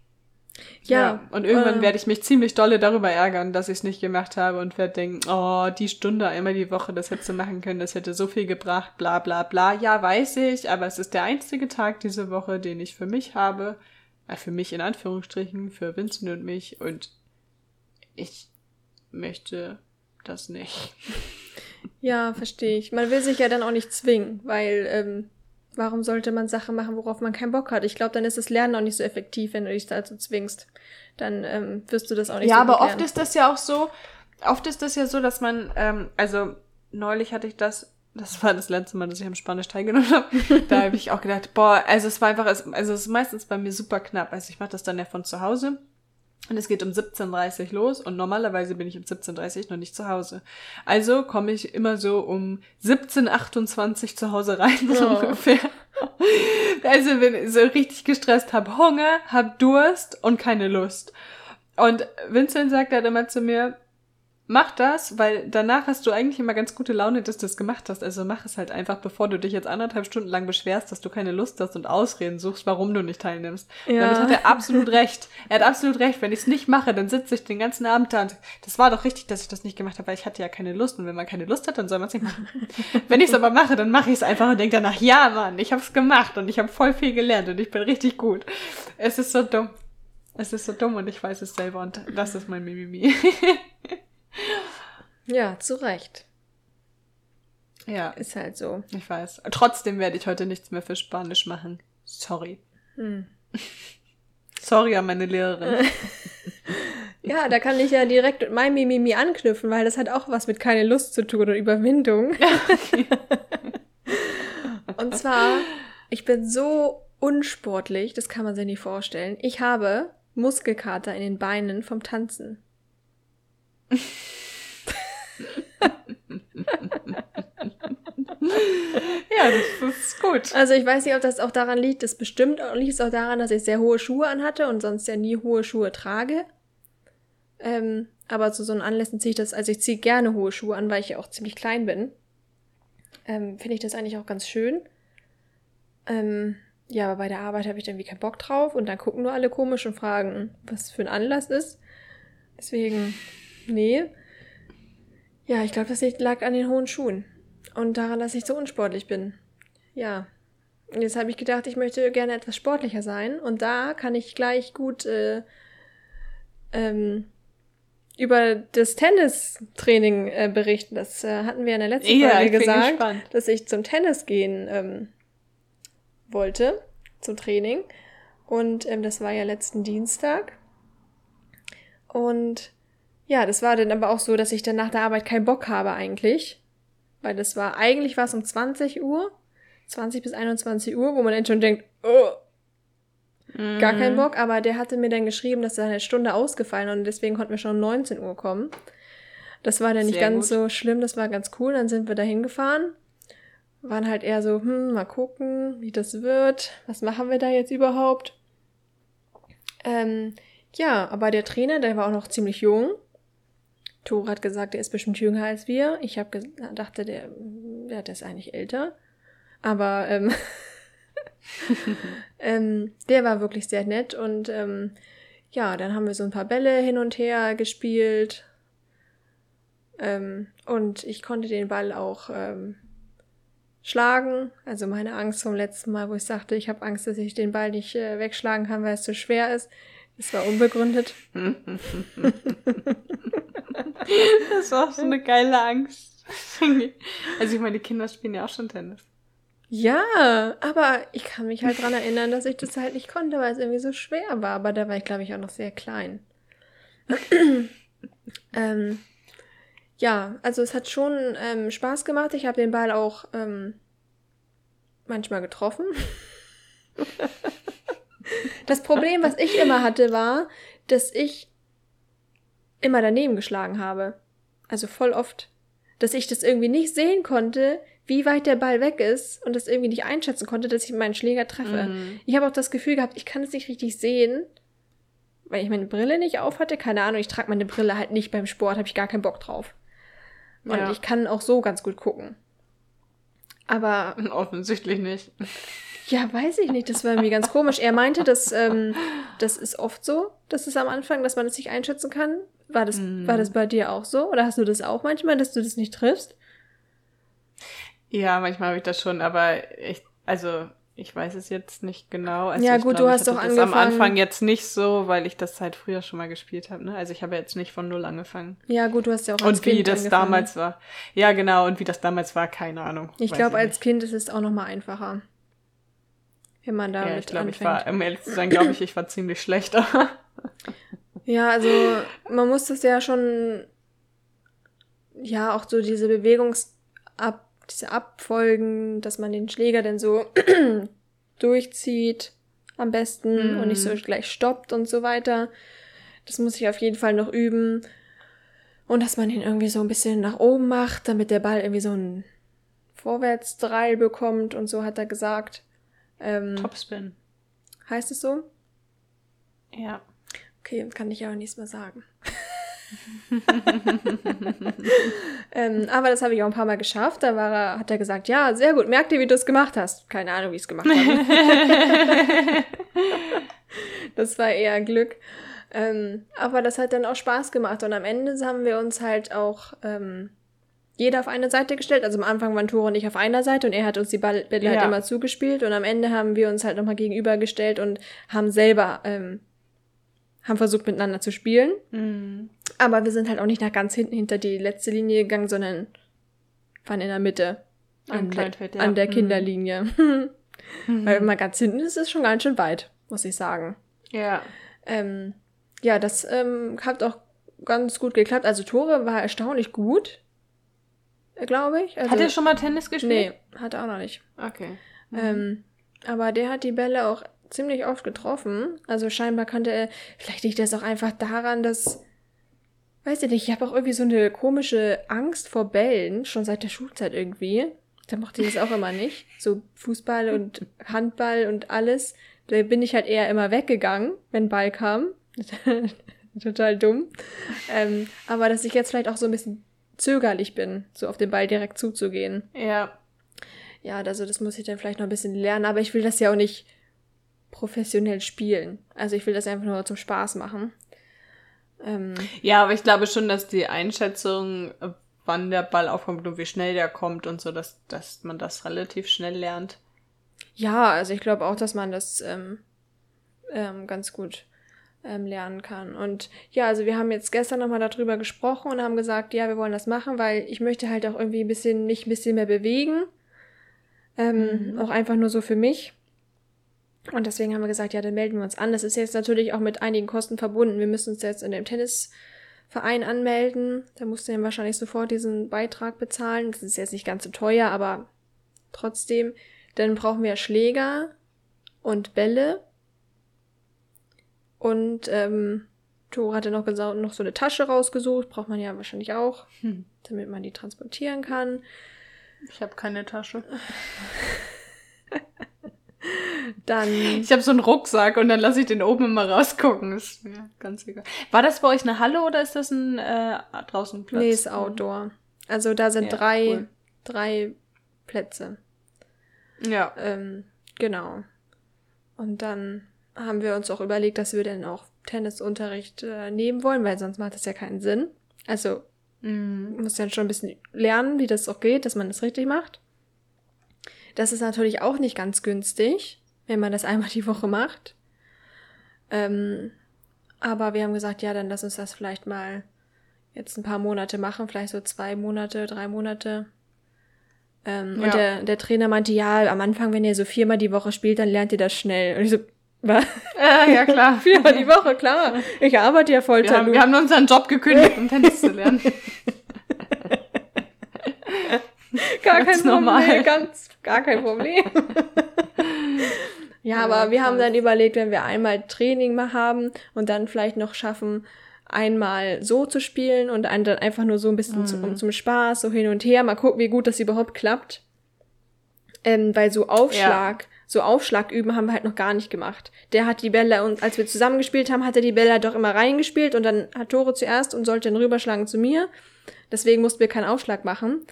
Ja. ja. Und irgendwann äh, werde ich mich ziemlich dolle darüber ärgern, dass ich es nicht gemacht habe und werde denken, oh, die Stunde einmal die Woche, das hättest du machen können, das hätte so viel gebracht, bla bla bla. Ja, weiß ich, aber es ist der einzige Tag diese Woche, den ich für mich habe. Äh, für mich in Anführungsstrichen, für Vincent und mich. Und ich möchte das nicht. Ja, verstehe ich. Man will sich ja dann auch nicht zwingen, weil ähm, warum sollte man Sachen machen, worauf man keinen Bock hat? Ich glaube, dann ist das Lernen auch nicht so effektiv, wenn du dich dazu zwingst. Dann ähm, wirst du das auch nicht ja, so Ja, aber oft ist das ja auch so, oft ist das ja so, dass man, ähm, also neulich hatte ich das, das war das letzte Mal, dass ich am Spanisch teilgenommen habe. da habe ich auch gedacht, boah, also es war einfach, also es ist meistens bei mir super knapp. Also ich mache das dann ja von zu Hause. Und es geht um 17.30 Uhr los und normalerweise bin ich um 17.30 Uhr noch nicht zu Hause. Also komme ich immer so um 17.28 Uhr zu Hause rein, so oh. ungefähr. Also bin ich so richtig gestresst, hab Hunger, hab Durst und keine Lust. Und Vincent sagt dann immer zu mir, mach das, weil danach hast du eigentlich immer ganz gute Laune, dass du es gemacht hast. Also mach es halt einfach, bevor du dich jetzt anderthalb Stunden lang beschwerst, dass du keine Lust hast und Ausreden suchst, warum du nicht teilnimmst. Ja. damit hat er absolut recht. Er hat absolut recht. Wenn ich es nicht mache, dann sitze ich den ganzen Abend da und das war doch richtig, dass ich das nicht gemacht habe, weil ich hatte ja keine Lust. Und wenn man keine Lust hat, dann soll man es nicht machen. wenn ich es aber mache, dann mache ich es einfach und denke danach, ja Mann, ich habe es gemacht und ich habe voll viel gelernt und ich bin richtig gut. Es ist so dumm. Es ist so dumm und ich weiß es selber und das ist mein Mimimi. Ja, zu Recht. Ja. Ist halt so. Ich weiß. Trotzdem werde ich heute nichts mehr für Spanisch machen. Sorry. Hm. Sorry an meine Lehrerin. ja, da kann ich ja direkt mit meinem Mimimi anknüpfen, weil das hat auch was mit keine Lust zu tun oder Überwindung. Und zwar, ich bin so unsportlich, das kann man sich nicht vorstellen. Ich habe Muskelkater in den Beinen vom Tanzen ja, das ist gut. Also ich weiß nicht, ob das auch daran liegt. Das bestimmt liegt es auch daran, dass ich sehr hohe Schuhe anhatte und sonst ja nie hohe Schuhe trage. Ähm, aber zu so einen Anlässen ziehe ich das, also ich ziehe gerne hohe Schuhe an, weil ich ja auch ziemlich klein bin. Ähm, Finde ich das eigentlich auch ganz schön. Ähm, ja, aber bei der Arbeit habe ich irgendwie keinen Bock drauf und dann gucken nur alle komisch und fragen, was für ein Anlass ist. Deswegen Nee. Ja, ich glaube, das lag an den hohen Schuhen. Und daran, dass ich so unsportlich bin. Ja. Und jetzt habe ich gedacht, ich möchte gerne etwas sportlicher sein. Und da kann ich gleich gut äh, ähm, über das Tennistraining äh, berichten. Das äh, hatten wir in der letzten ja, Folge gesagt, gespannt. dass ich zum Tennis gehen ähm, wollte, zum Training. Und ähm, das war ja letzten Dienstag. Und ja, das war dann aber auch so, dass ich dann nach der Arbeit keinen Bock habe eigentlich. Weil das war, eigentlich war es um 20 Uhr, 20 bis 21 Uhr, wo man dann schon denkt, oh, mhm. gar keinen mhm. Bock. Aber der hatte mir dann geschrieben, dass er eine Stunde ausgefallen und deswegen konnten wir schon um 19 Uhr kommen. Das war dann nicht Sehr ganz gut. so schlimm, das war ganz cool. Dann sind wir da hingefahren. Waren halt eher so, hm, mal gucken, wie das wird. Was machen wir da jetzt überhaupt? Ähm, ja, aber der Trainer, der war auch noch ziemlich jung. Tore hat gesagt, er ist bestimmt jünger als wir. Ich habe dachte, der, ja, der ist eigentlich älter. Aber ähm, ähm, der war wirklich sehr nett und ähm, ja, dann haben wir so ein paar Bälle hin und her gespielt. Ähm, und ich konnte den Ball auch ähm, schlagen. Also meine Angst vom letzten Mal, wo ich sagte, ich habe Angst, dass ich den Ball nicht äh, wegschlagen kann, weil es zu schwer ist. Das war unbegründet. das war auch so eine geile Angst. Also ich meine, die Kinder spielen ja auch schon Tennis. Ja, aber ich kann mich halt dran erinnern, dass ich das halt nicht konnte, weil es irgendwie so schwer war. Aber da war ich, glaube ich, auch noch sehr klein. ähm, ja, also es hat schon ähm, Spaß gemacht. Ich habe den Ball auch ähm, manchmal getroffen. das Problem, was ich immer hatte, war, dass ich immer daneben geschlagen habe. Also voll oft. Dass ich das irgendwie nicht sehen konnte, wie weit der Ball weg ist und das irgendwie nicht einschätzen konnte, dass ich meinen Schläger treffe. Mhm. Ich habe auch das Gefühl gehabt, ich kann es nicht richtig sehen, weil ich meine Brille nicht auf hatte. Keine Ahnung, ich trage meine Brille halt nicht beim Sport, habe ich gar keinen Bock drauf. Und ja. ich kann auch so ganz gut gucken. Aber. Offensichtlich nicht. Ja, weiß ich nicht. Das war irgendwie ganz komisch. Er meinte, dass ähm, das ist oft so, dass es am Anfang, dass man es nicht einschätzen kann. War das, mm. war das bei dir auch so? Oder hast du das auch manchmal, dass du das nicht triffst? Ja, manchmal habe ich das schon, aber ich, also ich weiß es jetzt nicht genau. Also ja, gut, glaub, du hast doch angefangen. am Anfang jetzt nicht so, weil ich das halt früher schon mal gespielt habe. Ne? Also ich habe jetzt nicht von null angefangen. Ja, gut, du hast ja auch als Und wie das damals war. Ja, genau. Und wie das damals war, keine Ahnung. Ich glaube, als nicht. Kind ist es auch noch mal einfacher, wenn man da ja, ich glaube, ich war, um ehrlich zu sein, glaube ich, ich war ziemlich schlechter. ja, also man muss das ja schon, ja, auch so diese Bewegungsab diese Abfolgen, dass man den Schläger dann so durchzieht am besten mhm. und nicht so mhm. gleich stoppt und so weiter. Das muss ich auf jeden Fall noch üben. Und dass man ihn irgendwie so ein bisschen nach oben macht, damit der Ball irgendwie so einen Vorwärtsdrall bekommt und so hat er gesagt. Ähm, Topspin. Heißt es so? Ja. Okay, kann ich aber nichts mehr sagen. ähm, aber das habe ich auch ein paar Mal geschafft. Da war er, hat er gesagt, ja, sehr gut, merk dir, wie du es gemacht hast. Keine Ahnung, wie ich es gemacht habe. das war eher Glück. Ähm, aber das hat dann auch Spaß gemacht. Und am Ende haben wir uns halt auch ähm, jeder auf eine Seite gestellt. Also am Anfang waren Tore und ich auf einer Seite und er hat uns die Bälle halt ja. halt immer zugespielt. Und am Ende haben wir uns halt nochmal gegenübergestellt und haben selber ähm, haben versucht miteinander zu spielen. Mhm. Aber wir sind halt auch nicht nach ganz hinten hinter die letzte Linie gegangen, sondern waren in der Mitte. An, der, ja. an der mhm. Kinderlinie. mhm. Weil wenn man ganz hinten ist, ist es schon ganz schön weit, muss ich sagen. Ja. Ähm, ja, das ähm, hat auch ganz gut geklappt. Also Tore war erstaunlich gut, glaube ich. Also, hat er schon mal Tennis gespielt? Nee, hat er auch noch nicht. Okay. Ähm, aber der hat die Bälle auch ziemlich oft getroffen. Also scheinbar konnte er, vielleicht liegt das auch einfach daran, dass, weiß ich nicht, ich habe auch irgendwie so eine komische Angst vor Bällen, schon seit der Schulzeit irgendwie. Da mochte ich das auch immer nicht. So Fußball und Handball und alles. Da bin ich halt eher immer weggegangen, wenn Ball kam. Total dumm. Ähm, aber dass ich jetzt vielleicht auch so ein bisschen zögerlich bin, so auf den Ball direkt zuzugehen. Ja. Ja, also das muss ich dann vielleicht noch ein bisschen lernen, aber ich will das ja auch nicht professionell spielen. Also ich will das einfach nur zum Spaß machen. Ähm, ja, aber ich glaube schon, dass die Einschätzung, wann der Ball aufkommt und wie schnell der kommt und so, dass, dass man das relativ schnell lernt. Ja, also ich glaube auch, dass man das ähm, ähm, ganz gut ähm, lernen kann. Und ja, also wir haben jetzt gestern nochmal darüber gesprochen und haben gesagt, ja, wir wollen das machen, weil ich möchte halt auch irgendwie ein bisschen, mich ein bisschen mehr bewegen. Ähm, mhm. Auch einfach nur so für mich. Und deswegen haben wir gesagt, ja, dann melden wir uns an. Das ist jetzt natürlich auch mit einigen Kosten verbunden. Wir müssen uns jetzt in dem Tennisverein anmelden. Da musst du dann wahrscheinlich sofort diesen Beitrag bezahlen. Das ist jetzt nicht ganz so teuer, aber trotzdem. Dann brauchen wir Schläger und Bälle. Und ähm, Tore hatte noch, noch so eine Tasche rausgesucht. Braucht man ja wahrscheinlich auch, hm. damit man die transportieren kann. Ich habe keine Tasche. Dann. Ich habe so einen Rucksack und dann lasse ich den oben immer rausgucken. Ist mir ganz egal. War das bei euch eine Halle oder ist das ein äh, draußen Platz? Nee, ist Outdoor. Also da sind ja, drei, cool. drei Plätze. Ja. Ähm, genau. Und dann haben wir uns auch überlegt, dass wir dann auch Tennisunterricht äh, nehmen wollen, weil sonst macht das ja keinen Sinn. Also mm. muss ja schon ein bisschen lernen, wie das auch geht, dass man das richtig macht. Das ist natürlich auch nicht ganz günstig, wenn man das einmal die Woche macht. Ähm, aber wir haben gesagt, ja, dann lass uns das vielleicht mal jetzt ein paar Monate machen, vielleicht so zwei Monate, drei Monate. Ähm, ja. Und der, der Trainer meinte, ja, am Anfang, wenn ihr so viermal die Woche spielt, dann lernt ihr das schnell. Und ich so, was? Äh, ja, klar. viermal die Woche, klar. Ich arbeite ja voll wir haben, wir haben unseren Job gekündigt, um Tennis zu lernen. gar kein normal. Problem, ganz, gar kein Problem. ja, aber wir haben dann überlegt, wenn wir einmal Training mal haben und dann vielleicht noch schaffen, einmal so zu spielen und dann einfach nur so ein bisschen mhm. zum, zum Spaß, so hin und her, mal gucken, wie gut das überhaupt klappt. Ähm, weil so Aufschlag, ja. so Aufschlag üben haben wir halt noch gar nicht gemacht. Der hat die Bälle und als wir zusammengespielt haben, hat er die Bälle doch immer reingespielt und dann hat Tore zuerst und sollte dann rüberschlagen zu mir. Deswegen mussten wir keinen Aufschlag machen.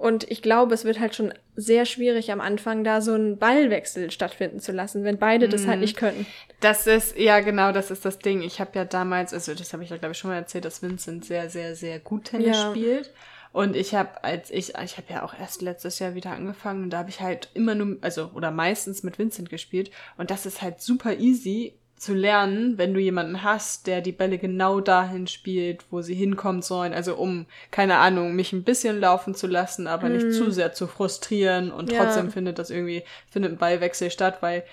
Und ich glaube, es wird halt schon sehr schwierig am Anfang, da so einen Ballwechsel stattfinden zu lassen, wenn beide das halt mhm. nicht können. Das ist, ja genau, das ist das Ding. Ich habe ja damals, also das habe ich ja glaube ich schon mal erzählt, dass Vincent sehr, sehr, sehr gut Tennis ja. spielt. Und ich habe, als ich, ich habe ja auch erst letztes Jahr wieder angefangen und da habe ich halt immer nur, also oder meistens mit Vincent gespielt. Und das ist halt super easy, zu lernen, wenn du jemanden hast, der die Bälle genau dahin spielt, wo sie hinkommen sollen. Also um, keine Ahnung, mich ein bisschen laufen zu lassen, aber hm. nicht zu sehr zu frustrieren und ja. trotzdem findet das irgendwie, findet ein Ballwechsel statt, weil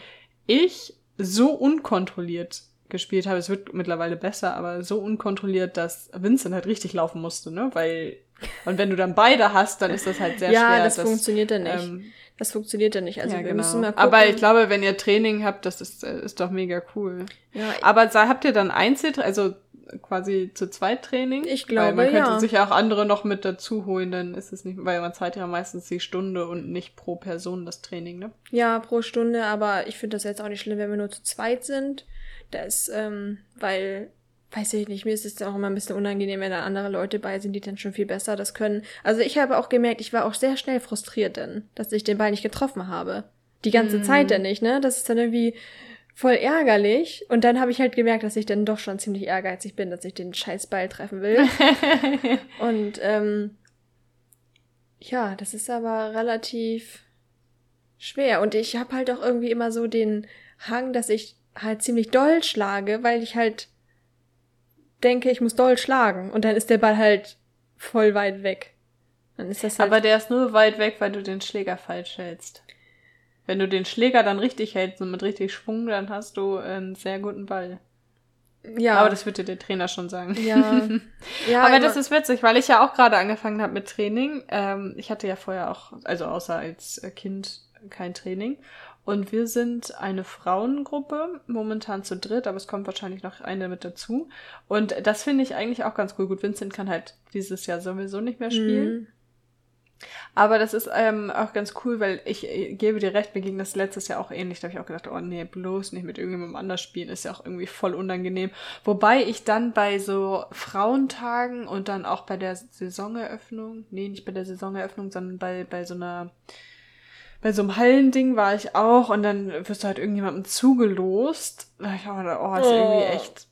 ich so unkontrolliert gespielt habe. Es wird mittlerweile besser, aber so unkontrolliert, dass Vincent halt richtig laufen musste, ne? Weil, und wenn du dann beide hast, dann ist das halt sehr ja, schwer. Ja, das, das funktioniert dann nicht. Ähm, das funktioniert ja nicht. Also ja, wir genau. müssen mal gucken. Aber ich glaube, wenn ihr Training habt, das ist, äh, ist doch mega cool. Ja, Aber habt ihr dann Einzel, also quasi zu zweit Training? Ich glaube, weil man könnte ja. sich ja auch andere noch mit dazu holen, dann ist es nicht, weil man zahlt ja meistens die Stunde und nicht pro Person das Training, ne? Ja, pro Stunde, aber ich finde das jetzt auch nicht schlimm, wenn wir nur zu zweit sind. Das, ähm, weil weiß ich nicht, mir ist es auch immer ein bisschen unangenehm, wenn da andere Leute bei sind, die dann schon viel besser das können. Also ich habe auch gemerkt, ich war auch sehr schnell frustriert dann, dass ich den Ball nicht getroffen habe. Die ganze mhm. Zeit dann nicht, ne? Das ist dann irgendwie voll ärgerlich. Und dann habe ich halt gemerkt, dass ich dann doch schon ziemlich ehrgeizig bin, dass ich den scheiß Ball treffen will. Und ähm, ja, das ist aber relativ schwer. Und ich habe halt auch irgendwie immer so den Hang, dass ich halt ziemlich doll schlage, weil ich halt denke, ich muss doll schlagen und dann ist der Ball halt voll weit weg. Dann ist das halt Aber der ist nur weit weg, weil du den Schläger falsch hältst. Wenn du den Schläger dann richtig hältst und mit richtig Schwung, dann hast du einen sehr guten Ball. Ja. Aber das wird dir der Trainer schon sagen. Ja. ja Aber das ist witzig, weil ich ja auch gerade angefangen habe mit Training. Ähm, ich hatte ja vorher auch, also außer als Kind kein Training. Und wir sind eine Frauengruppe, momentan zu dritt, aber es kommt wahrscheinlich noch eine mit dazu. Und das finde ich eigentlich auch ganz cool. Gut, Vincent kann halt dieses Jahr sowieso nicht mehr spielen. Mhm. Aber das ist ähm, auch ganz cool, weil ich, äh, gebe dir recht, mir ging das letztes Jahr auch ähnlich. Da habe ich auch gedacht, oh nee, bloß nicht mit irgendjemandem anders spielen, ist ja auch irgendwie voll unangenehm. Wobei ich dann bei so Frauentagen und dann auch bei der Saisoneröffnung, nee, nicht bei der Saisoneröffnung, sondern bei, bei so einer bei so einem Hallending war ich auch und dann wirst du halt irgendjemandem zugelost. Ich habe gedacht, oh, ist oh. irgendwie echt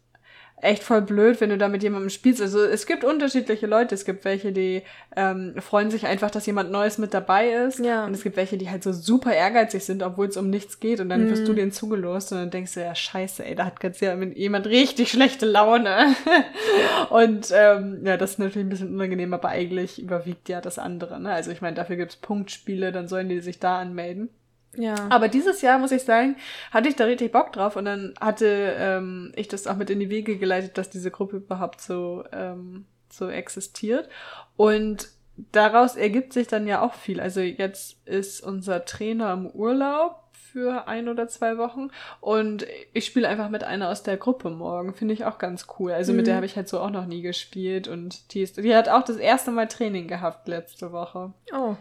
echt voll blöd, wenn du da mit jemandem spielst. Also es gibt unterschiedliche Leute. Es gibt welche, die ähm, freuen sich einfach, dass jemand Neues mit dabei ist. Ja. Und es gibt welche, die halt so super ehrgeizig sind, obwohl es um nichts geht. Und dann mhm. wirst du den zugelost und dann denkst du, ja scheiße, ey, da hat ganz jemand richtig schlechte Laune. und ähm, ja, das ist natürlich ein bisschen unangenehm, aber eigentlich überwiegt ja das andere. Ne? Also ich meine, dafür gibt's Punktspiele, dann sollen die sich da anmelden. Ja. Aber dieses Jahr, muss ich sagen, hatte ich da richtig Bock drauf und dann hatte ähm, ich das auch mit in die Wege geleitet, dass diese Gruppe überhaupt so, ähm, so existiert. Und daraus ergibt sich dann ja auch viel. Also jetzt ist unser Trainer im Urlaub für ein oder zwei Wochen und ich spiele einfach mit einer aus der Gruppe morgen. Finde ich auch ganz cool. Also mhm. mit der mhm. habe ich halt so auch noch nie gespielt und die, ist, die hat auch das erste Mal Training gehabt letzte Woche. Oh.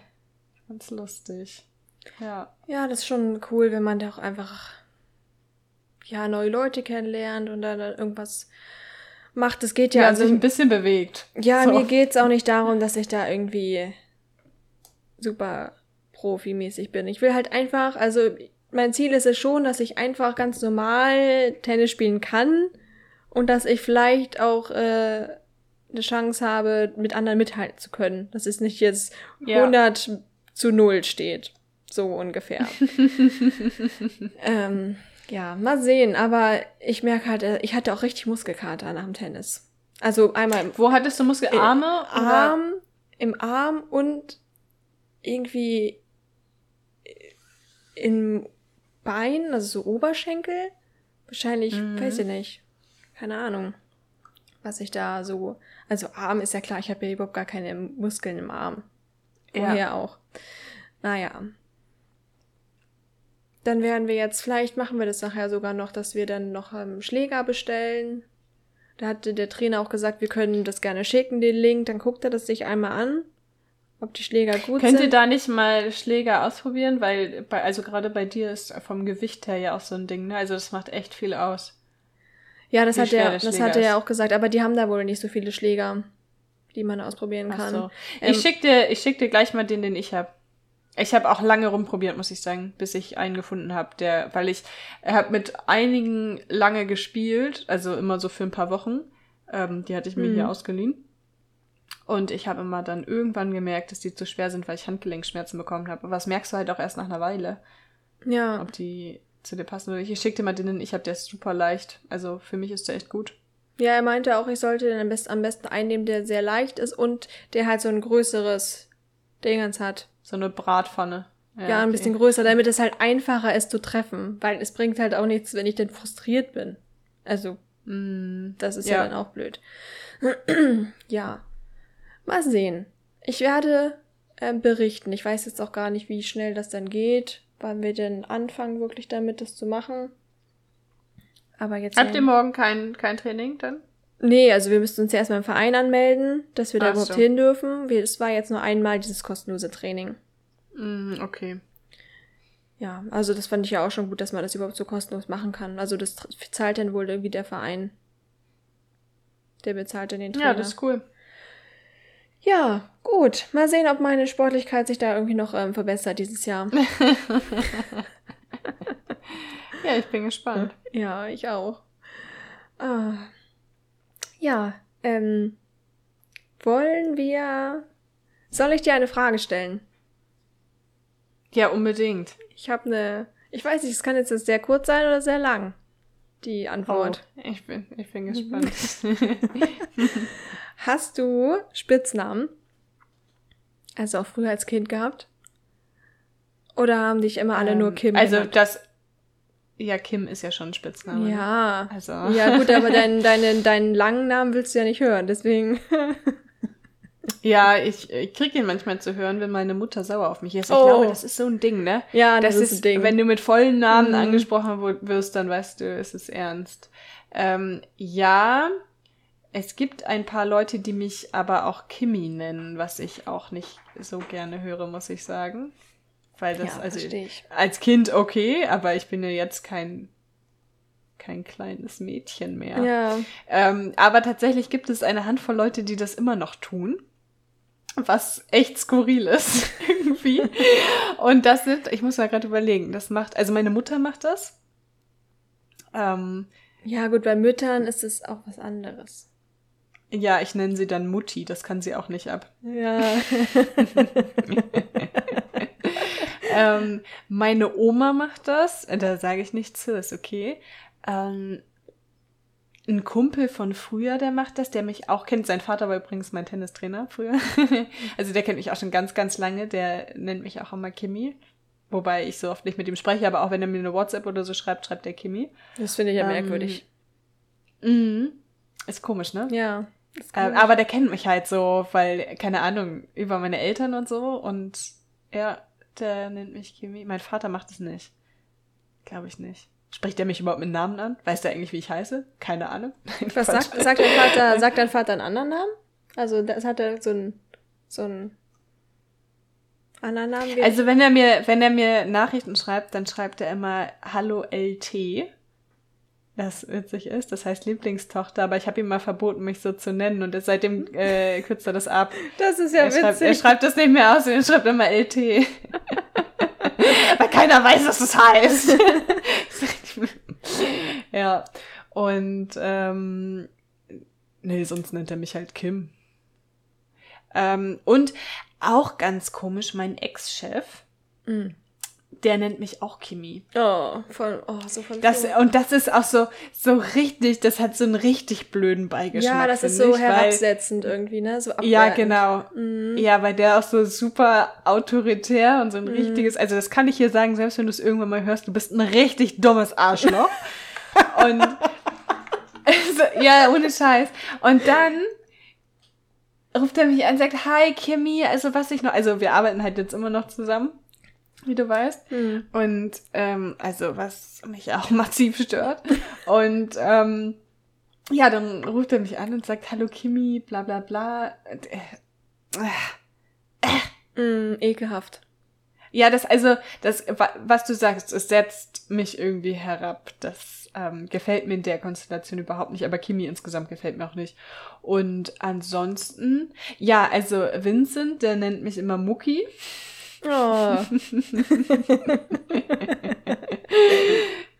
Ganz lustig. Ja. Ja, das ist schon cool, wenn man da auch einfach ja neue Leute kennenlernt und dann irgendwas macht. Es geht ja, ja also sich ein bisschen bewegt. Ja, so. mir geht's auch nicht darum, dass ich da irgendwie super profimäßig bin. Ich will halt einfach, also mein Ziel ist es schon, dass ich einfach ganz normal Tennis spielen kann und dass ich vielleicht auch äh, eine Chance habe, mit anderen mithalten zu können. Dass es nicht jetzt ja. 100 zu 0 steht. So ungefähr. ähm, ja, mal sehen. Aber ich merke halt, äh, ich hatte auch richtig Muskelkater nach dem Tennis. Also einmal. Wo hattest du Muskelarme? Arm, im Arm und irgendwie im Bein, also so Oberschenkel. Wahrscheinlich, mhm. weiß ich nicht. Keine Ahnung, was ich da so. Also Arm ist ja klar, ich habe ja überhaupt gar keine Muskeln im Arm. Woher ja. auch. Naja. Dann werden wir jetzt, vielleicht machen wir das nachher sogar noch, dass wir dann noch ähm, Schläger bestellen. Da hatte der Trainer auch gesagt, wir können das gerne schicken, den Link. Dann guckt er das sich einmal an, ob die Schläger gut Könnt sind. Könnt ihr da nicht mal Schläger ausprobieren? Weil, bei, also gerade bei dir ist vom Gewicht her ja auch so ein Ding, ne? Also das macht echt viel aus. Ja, das hat er, das hat er ja auch gesagt, aber die haben da wohl nicht so viele Schläger. die man ausprobieren kann. So. Ähm, ich schick dir, ich schick dir gleich mal den, den ich habe. Ich habe auch lange rumprobiert, muss ich sagen, bis ich einen gefunden habe, der, weil ich habe mit einigen lange gespielt, also immer so für ein paar Wochen. Ähm, die hatte ich mir mhm. hier ausgeliehen. Und ich habe immer dann irgendwann gemerkt, dass die zu schwer sind, weil ich Handgelenkschmerzen bekommen habe. Aber das merkst du halt auch erst nach einer Weile. Ja. Ob die zu dir passen oder nicht. Ich schick dir mal den, ich habe der ist super leicht. Also für mich ist der echt gut. Ja, er meinte auch, ich sollte den am besten, am besten einnehmen, der sehr leicht ist und der halt so ein größeres Dingens hat. So eine Bratpfanne. Ja, ja ein okay. bisschen größer, damit es halt einfacher ist zu treffen. Weil es bringt halt auch nichts, wenn ich denn frustriert bin. Also, mm, das ist ja. ja dann auch blöd. ja. Mal sehen. Ich werde äh, berichten. Ich weiß jetzt auch gar nicht, wie schnell das dann geht, wann wir denn anfangen, wirklich damit das zu machen. Aber jetzt. Habt ihr morgen kein, kein Training dann? Nee, also wir müssten uns ja erstmal im Verein anmelden, dass wir da Ach überhaupt so. hin dürfen. Es war jetzt nur einmal dieses kostenlose Training. Mm, okay. Ja, also das fand ich ja auch schon gut, dass man das überhaupt so kostenlos machen kann. Also das zahlt dann wohl irgendwie der Verein. Der bezahlt dann den Trainer. Ja, das ist cool. Ja, gut. Mal sehen, ob meine Sportlichkeit sich da irgendwie noch ähm, verbessert dieses Jahr. ja, ich bin gespannt. Ja, ich auch. Ah. Ja, ähm, wollen wir. Soll ich dir eine Frage stellen? Ja, unbedingt. Ich habe eine. Ich weiß nicht, es kann jetzt sehr kurz sein oder sehr lang. Die Antwort. Oh, ich bin, ich bin gespannt. Hast du Spitznamen? Also auch früher als Kind gehabt? Oder haben dich immer alle ähm, nur Kim Also genannt? das ja, Kim ist ja schon ein Spitzname. Ja. Also. Ja, gut, aber deinen, deinen, deinen langen Namen willst du ja nicht hören, deswegen. ja, ich, ich krieg ihn manchmal zu hören, wenn meine Mutter sauer auf mich ist. Ich oh. glaube, das ist so ein Ding, ne? Ja, das, das ist ein Ding. Wenn du mit vollen Namen mhm. angesprochen wirst, dann weißt du, es ist ernst. Ähm, ja, es gibt ein paar Leute, die mich aber auch Kimi nennen, was ich auch nicht so gerne höre, muss ich sagen. Weil das, ja, also als Kind okay, aber ich bin ja jetzt kein kein kleines Mädchen mehr. Ja. Ähm, aber tatsächlich gibt es eine Handvoll Leute, die das immer noch tun. Was echt skurril ist, irgendwie. Und das sind, ich muss mal gerade überlegen, das macht, also meine Mutter macht das. Ähm, ja, gut, bei Müttern ist es auch was anderes. Ja, ich nenne sie dann Mutti, das kann sie auch nicht ab. Ja. ähm, meine Oma macht das, da sage ich nichts zu, ist okay. Ähm, ein Kumpel von früher, der macht das, der mich auch kennt. Sein Vater war übrigens mein Tennistrainer früher. also der kennt mich auch schon ganz, ganz lange. Der nennt mich auch immer Kimi. Wobei ich so oft nicht mit ihm spreche, aber auch wenn er mir eine WhatsApp oder so schreibt, schreibt der Kimi. Das finde ich ja ähm, merkwürdig. Mhm. Ist komisch, ne? Ja. Äh, aber der kennt mich halt so, weil, keine Ahnung, über meine Eltern und so. Und ja, der nennt mich Kimi. Mein Vater macht es nicht. Glaube ich nicht. Spricht er mich überhaupt mit Namen an? Weiß der eigentlich, wie ich heiße? Keine Ahnung. Was sagt, sagt dein Vater, sagt dein Vater einen anderen Namen? Also, das hat er so ein, so ein anderen Namen? Also, wenn er mir, wenn er mir Nachrichten schreibt, dann schreibt er immer Hallo LT das witzig ist. Das heißt Lieblingstochter, aber ich habe ihm mal verboten, mich so zu nennen und seitdem äh, kürzt er das ab. Das ist ja er witzig. Schreibt, er schreibt das nicht mehr aus, er schreibt immer LT. Weil keiner weiß, was das heißt. ja. Und ähm, nee, sonst nennt er mich halt Kim. Ähm, und auch ganz komisch, mein Ex-Chef. Mhm der nennt mich auch Kimi. Oh, von, oh, so von das, Und das ist auch so, so richtig, das hat so einen richtig blöden Beigeschmack. Ja, das ist so ich, herabsetzend weil, irgendwie, ne? So ja, genau. Mhm. Ja, weil der auch so super autoritär und so ein mhm. richtiges, also das kann ich hier sagen, selbst wenn du es irgendwann mal hörst, du bist ein richtig dummes Arschloch. und also, ja, ohne Scheiß. Und dann ruft er mich an und sagt, hi Kimi, also was ich noch, also wir arbeiten halt jetzt immer noch zusammen wie du weißt. Mhm. Und ähm, also was mich auch massiv stört. und ähm, ja, dann ruft er mich an und sagt, hallo Kimi, bla bla bla. Äh, äh, mm, ekelhaft. Ja, das, also, das, was du sagst, es setzt mich irgendwie herab. Das ähm, gefällt mir in der Konstellation überhaupt nicht, aber Kimi insgesamt gefällt mir auch nicht. Und ansonsten, ja, also Vincent, der nennt mich immer Mucki. Oh.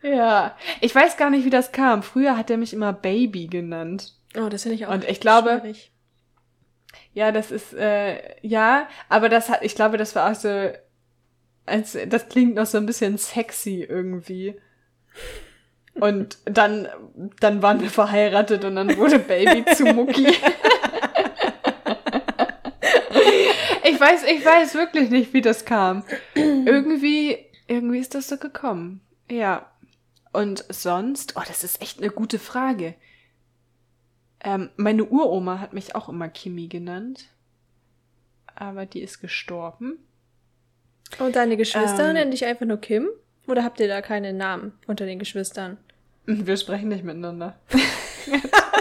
ja, ich weiß gar nicht, wie das kam. Früher hat er mich immer Baby genannt. Oh, das finde ich auch. Und ich glaube, schwierig. ja, das ist äh, ja, aber das hat, ich glaube, das war auch so, als das klingt noch so ein bisschen sexy irgendwie. Und dann, dann waren wir verheiratet und dann wurde Baby zu Mucki. Ich weiß, ich weiß wirklich nicht, wie das kam. irgendwie, irgendwie ist das so gekommen. Ja. Und sonst, oh, das ist echt eine gute Frage. Ähm, meine Uroma hat mich auch immer Kimi genannt. Aber die ist gestorben. Und deine Geschwister ähm, nennen dich einfach nur Kim? Oder habt ihr da keine Namen unter den Geschwistern? Wir sprechen nicht miteinander.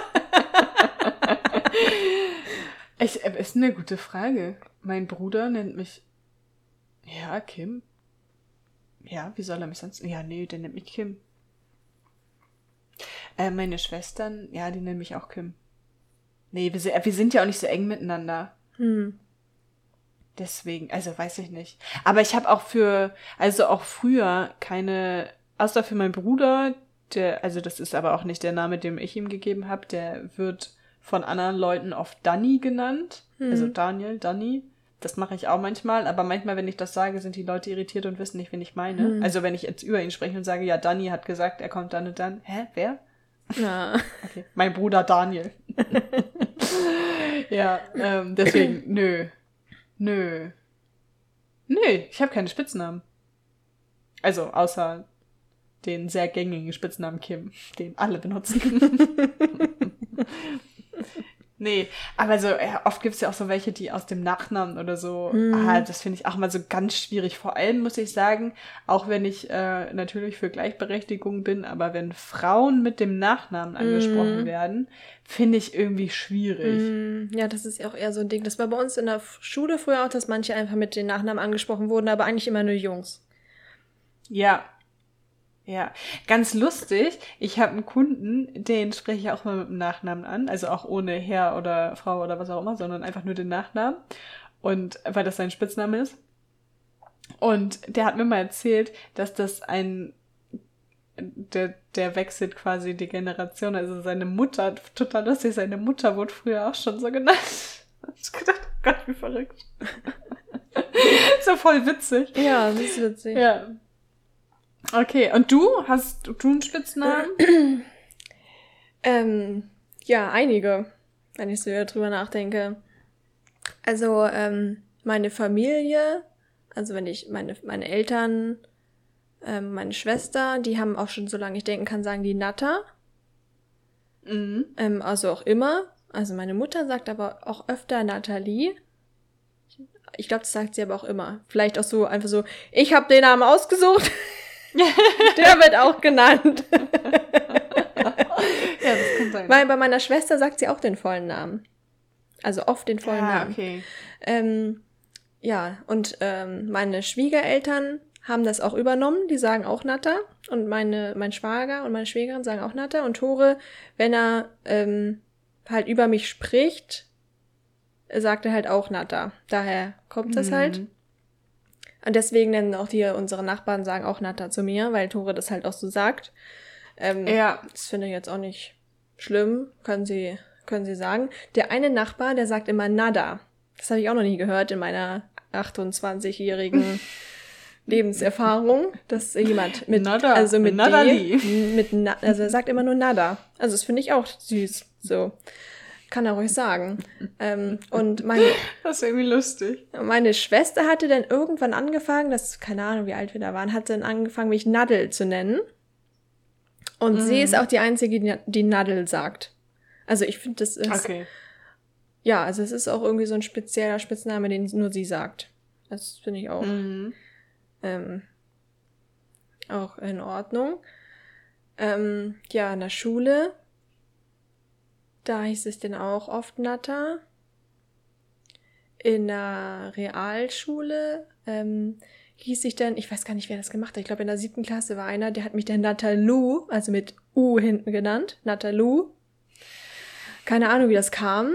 ich, äh, ist eine gute Frage. Mein Bruder nennt mich. Ja, Kim. Ja, wie soll er mich sonst. Ja, nee, der nennt mich Kim. Äh, meine Schwestern, ja, die nennen mich auch Kim. Nee, wir, wir sind ja auch nicht so eng miteinander. Hm. Deswegen, also weiß ich nicht. Aber ich habe auch für, also auch früher keine, außer für meinen Bruder, der, also das ist aber auch nicht der Name, den ich ihm gegeben habe, der wird von anderen Leuten oft Danny genannt. Hm. Also Daniel, Danny. Das mache ich auch manchmal, aber manchmal, wenn ich das sage, sind die Leute irritiert und wissen nicht, wen ich meine. Hm. Also wenn ich jetzt über ihn spreche und sage, ja, Danny hat gesagt, er kommt dann und dann. Hä, wer? Ja. Okay. Mein Bruder Daniel. ja, ähm, deswegen, nö. Nö. Nö, ich habe keine Spitznamen. Also, außer den sehr gängigen Spitznamen Kim, den alle benutzen. Nee, aber so, ja, oft gibt es ja auch so welche, die aus dem Nachnamen oder so, mm. ah, das finde ich auch mal so ganz schwierig. Vor allem muss ich sagen, auch wenn ich äh, natürlich für Gleichberechtigung bin, aber wenn Frauen mit dem Nachnamen angesprochen mm. werden, finde ich irgendwie schwierig. Mm. Ja, das ist ja auch eher so ein Ding. Das war bei uns in der Schule früher auch, dass manche einfach mit den Nachnamen angesprochen wurden, aber eigentlich immer nur Jungs. Ja, ja, ganz lustig. Ich habe einen Kunden, den spreche ich auch mal mit dem Nachnamen an, also auch ohne Herr oder Frau oder was auch immer, sondern einfach nur den Nachnamen. Und weil das sein Spitzname ist. Und der hat mir mal erzählt, dass das ein der, der wechselt quasi die Generation. Also seine Mutter, total lustig, seine Mutter wurde früher auch schon so genannt. Ich gedacht, oh Gott, wie verrückt. so voll witzig. Ja, das ist witzig. Ja. Okay, und du? Hast du einen Spitznamen? ähm, ja, einige, wenn ich so drüber nachdenke. Also, ähm, meine Familie, also wenn ich meine, meine Eltern, ähm, meine Schwester, die haben auch schon, solange ich denken kann, sagen die Natter. Mhm. Ähm, also auch immer. Also meine Mutter sagt aber auch öfter Nathalie. Ich glaube, das sagt sie aber auch immer. Vielleicht auch so einfach so, ich habe den Namen ausgesucht. Der wird auch genannt. ja, das kann sein. Weil bei meiner Schwester sagt sie auch den vollen Namen. Also oft den vollen ah, Namen. Okay. Ähm, ja, und ähm, meine Schwiegereltern haben das auch übernommen. Die sagen auch Natter. Und meine, mein Schwager und meine Schwägerin sagen auch Natter. Und Tore, wenn er ähm, halt über mich spricht, sagt er halt auch Natter. Daher kommt das mhm. halt. Und deswegen nennen auch die unsere Nachbarn sagen auch Natter zu mir, weil Tore das halt auch so sagt. Ähm, ja. Das finde ich jetzt auch nicht schlimm, können sie, können sie sagen. Der eine Nachbar, der sagt immer Nada. Das habe ich auch noch nie gehört in meiner 28-jährigen Lebenserfahrung, dass jemand mit Nada, also mit D, mit Na, also er sagt immer nur Nada. Also das finde ich auch süß. So. Kann er ruhig sagen. ähm, und meine. Das ist irgendwie lustig. Meine Schwester hatte dann irgendwann angefangen, das, keine Ahnung, wie alt wir da waren, hat dann angefangen, mich Nadel zu nennen. Und mm. sie ist auch die Einzige, die, die Nadel sagt. Also ich finde, das ist. Okay. Ja, also es ist auch irgendwie so ein spezieller Spitzname, den nur sie sagt. Das finde ich auch. Mm. Ähm, auch in Ordnung. Ähm, ja, in der Schule da hieß es denn auch oft Natter. In der Realschule ähm, hieß ich denn, ich weiß gar nicht, wer das gemacht hat. Ich glaube, in der siebten Klasse war einer, der hat mich dann Natalu, also mit U hinten genannt. Natalu. Keine Ahnung, wie das kam.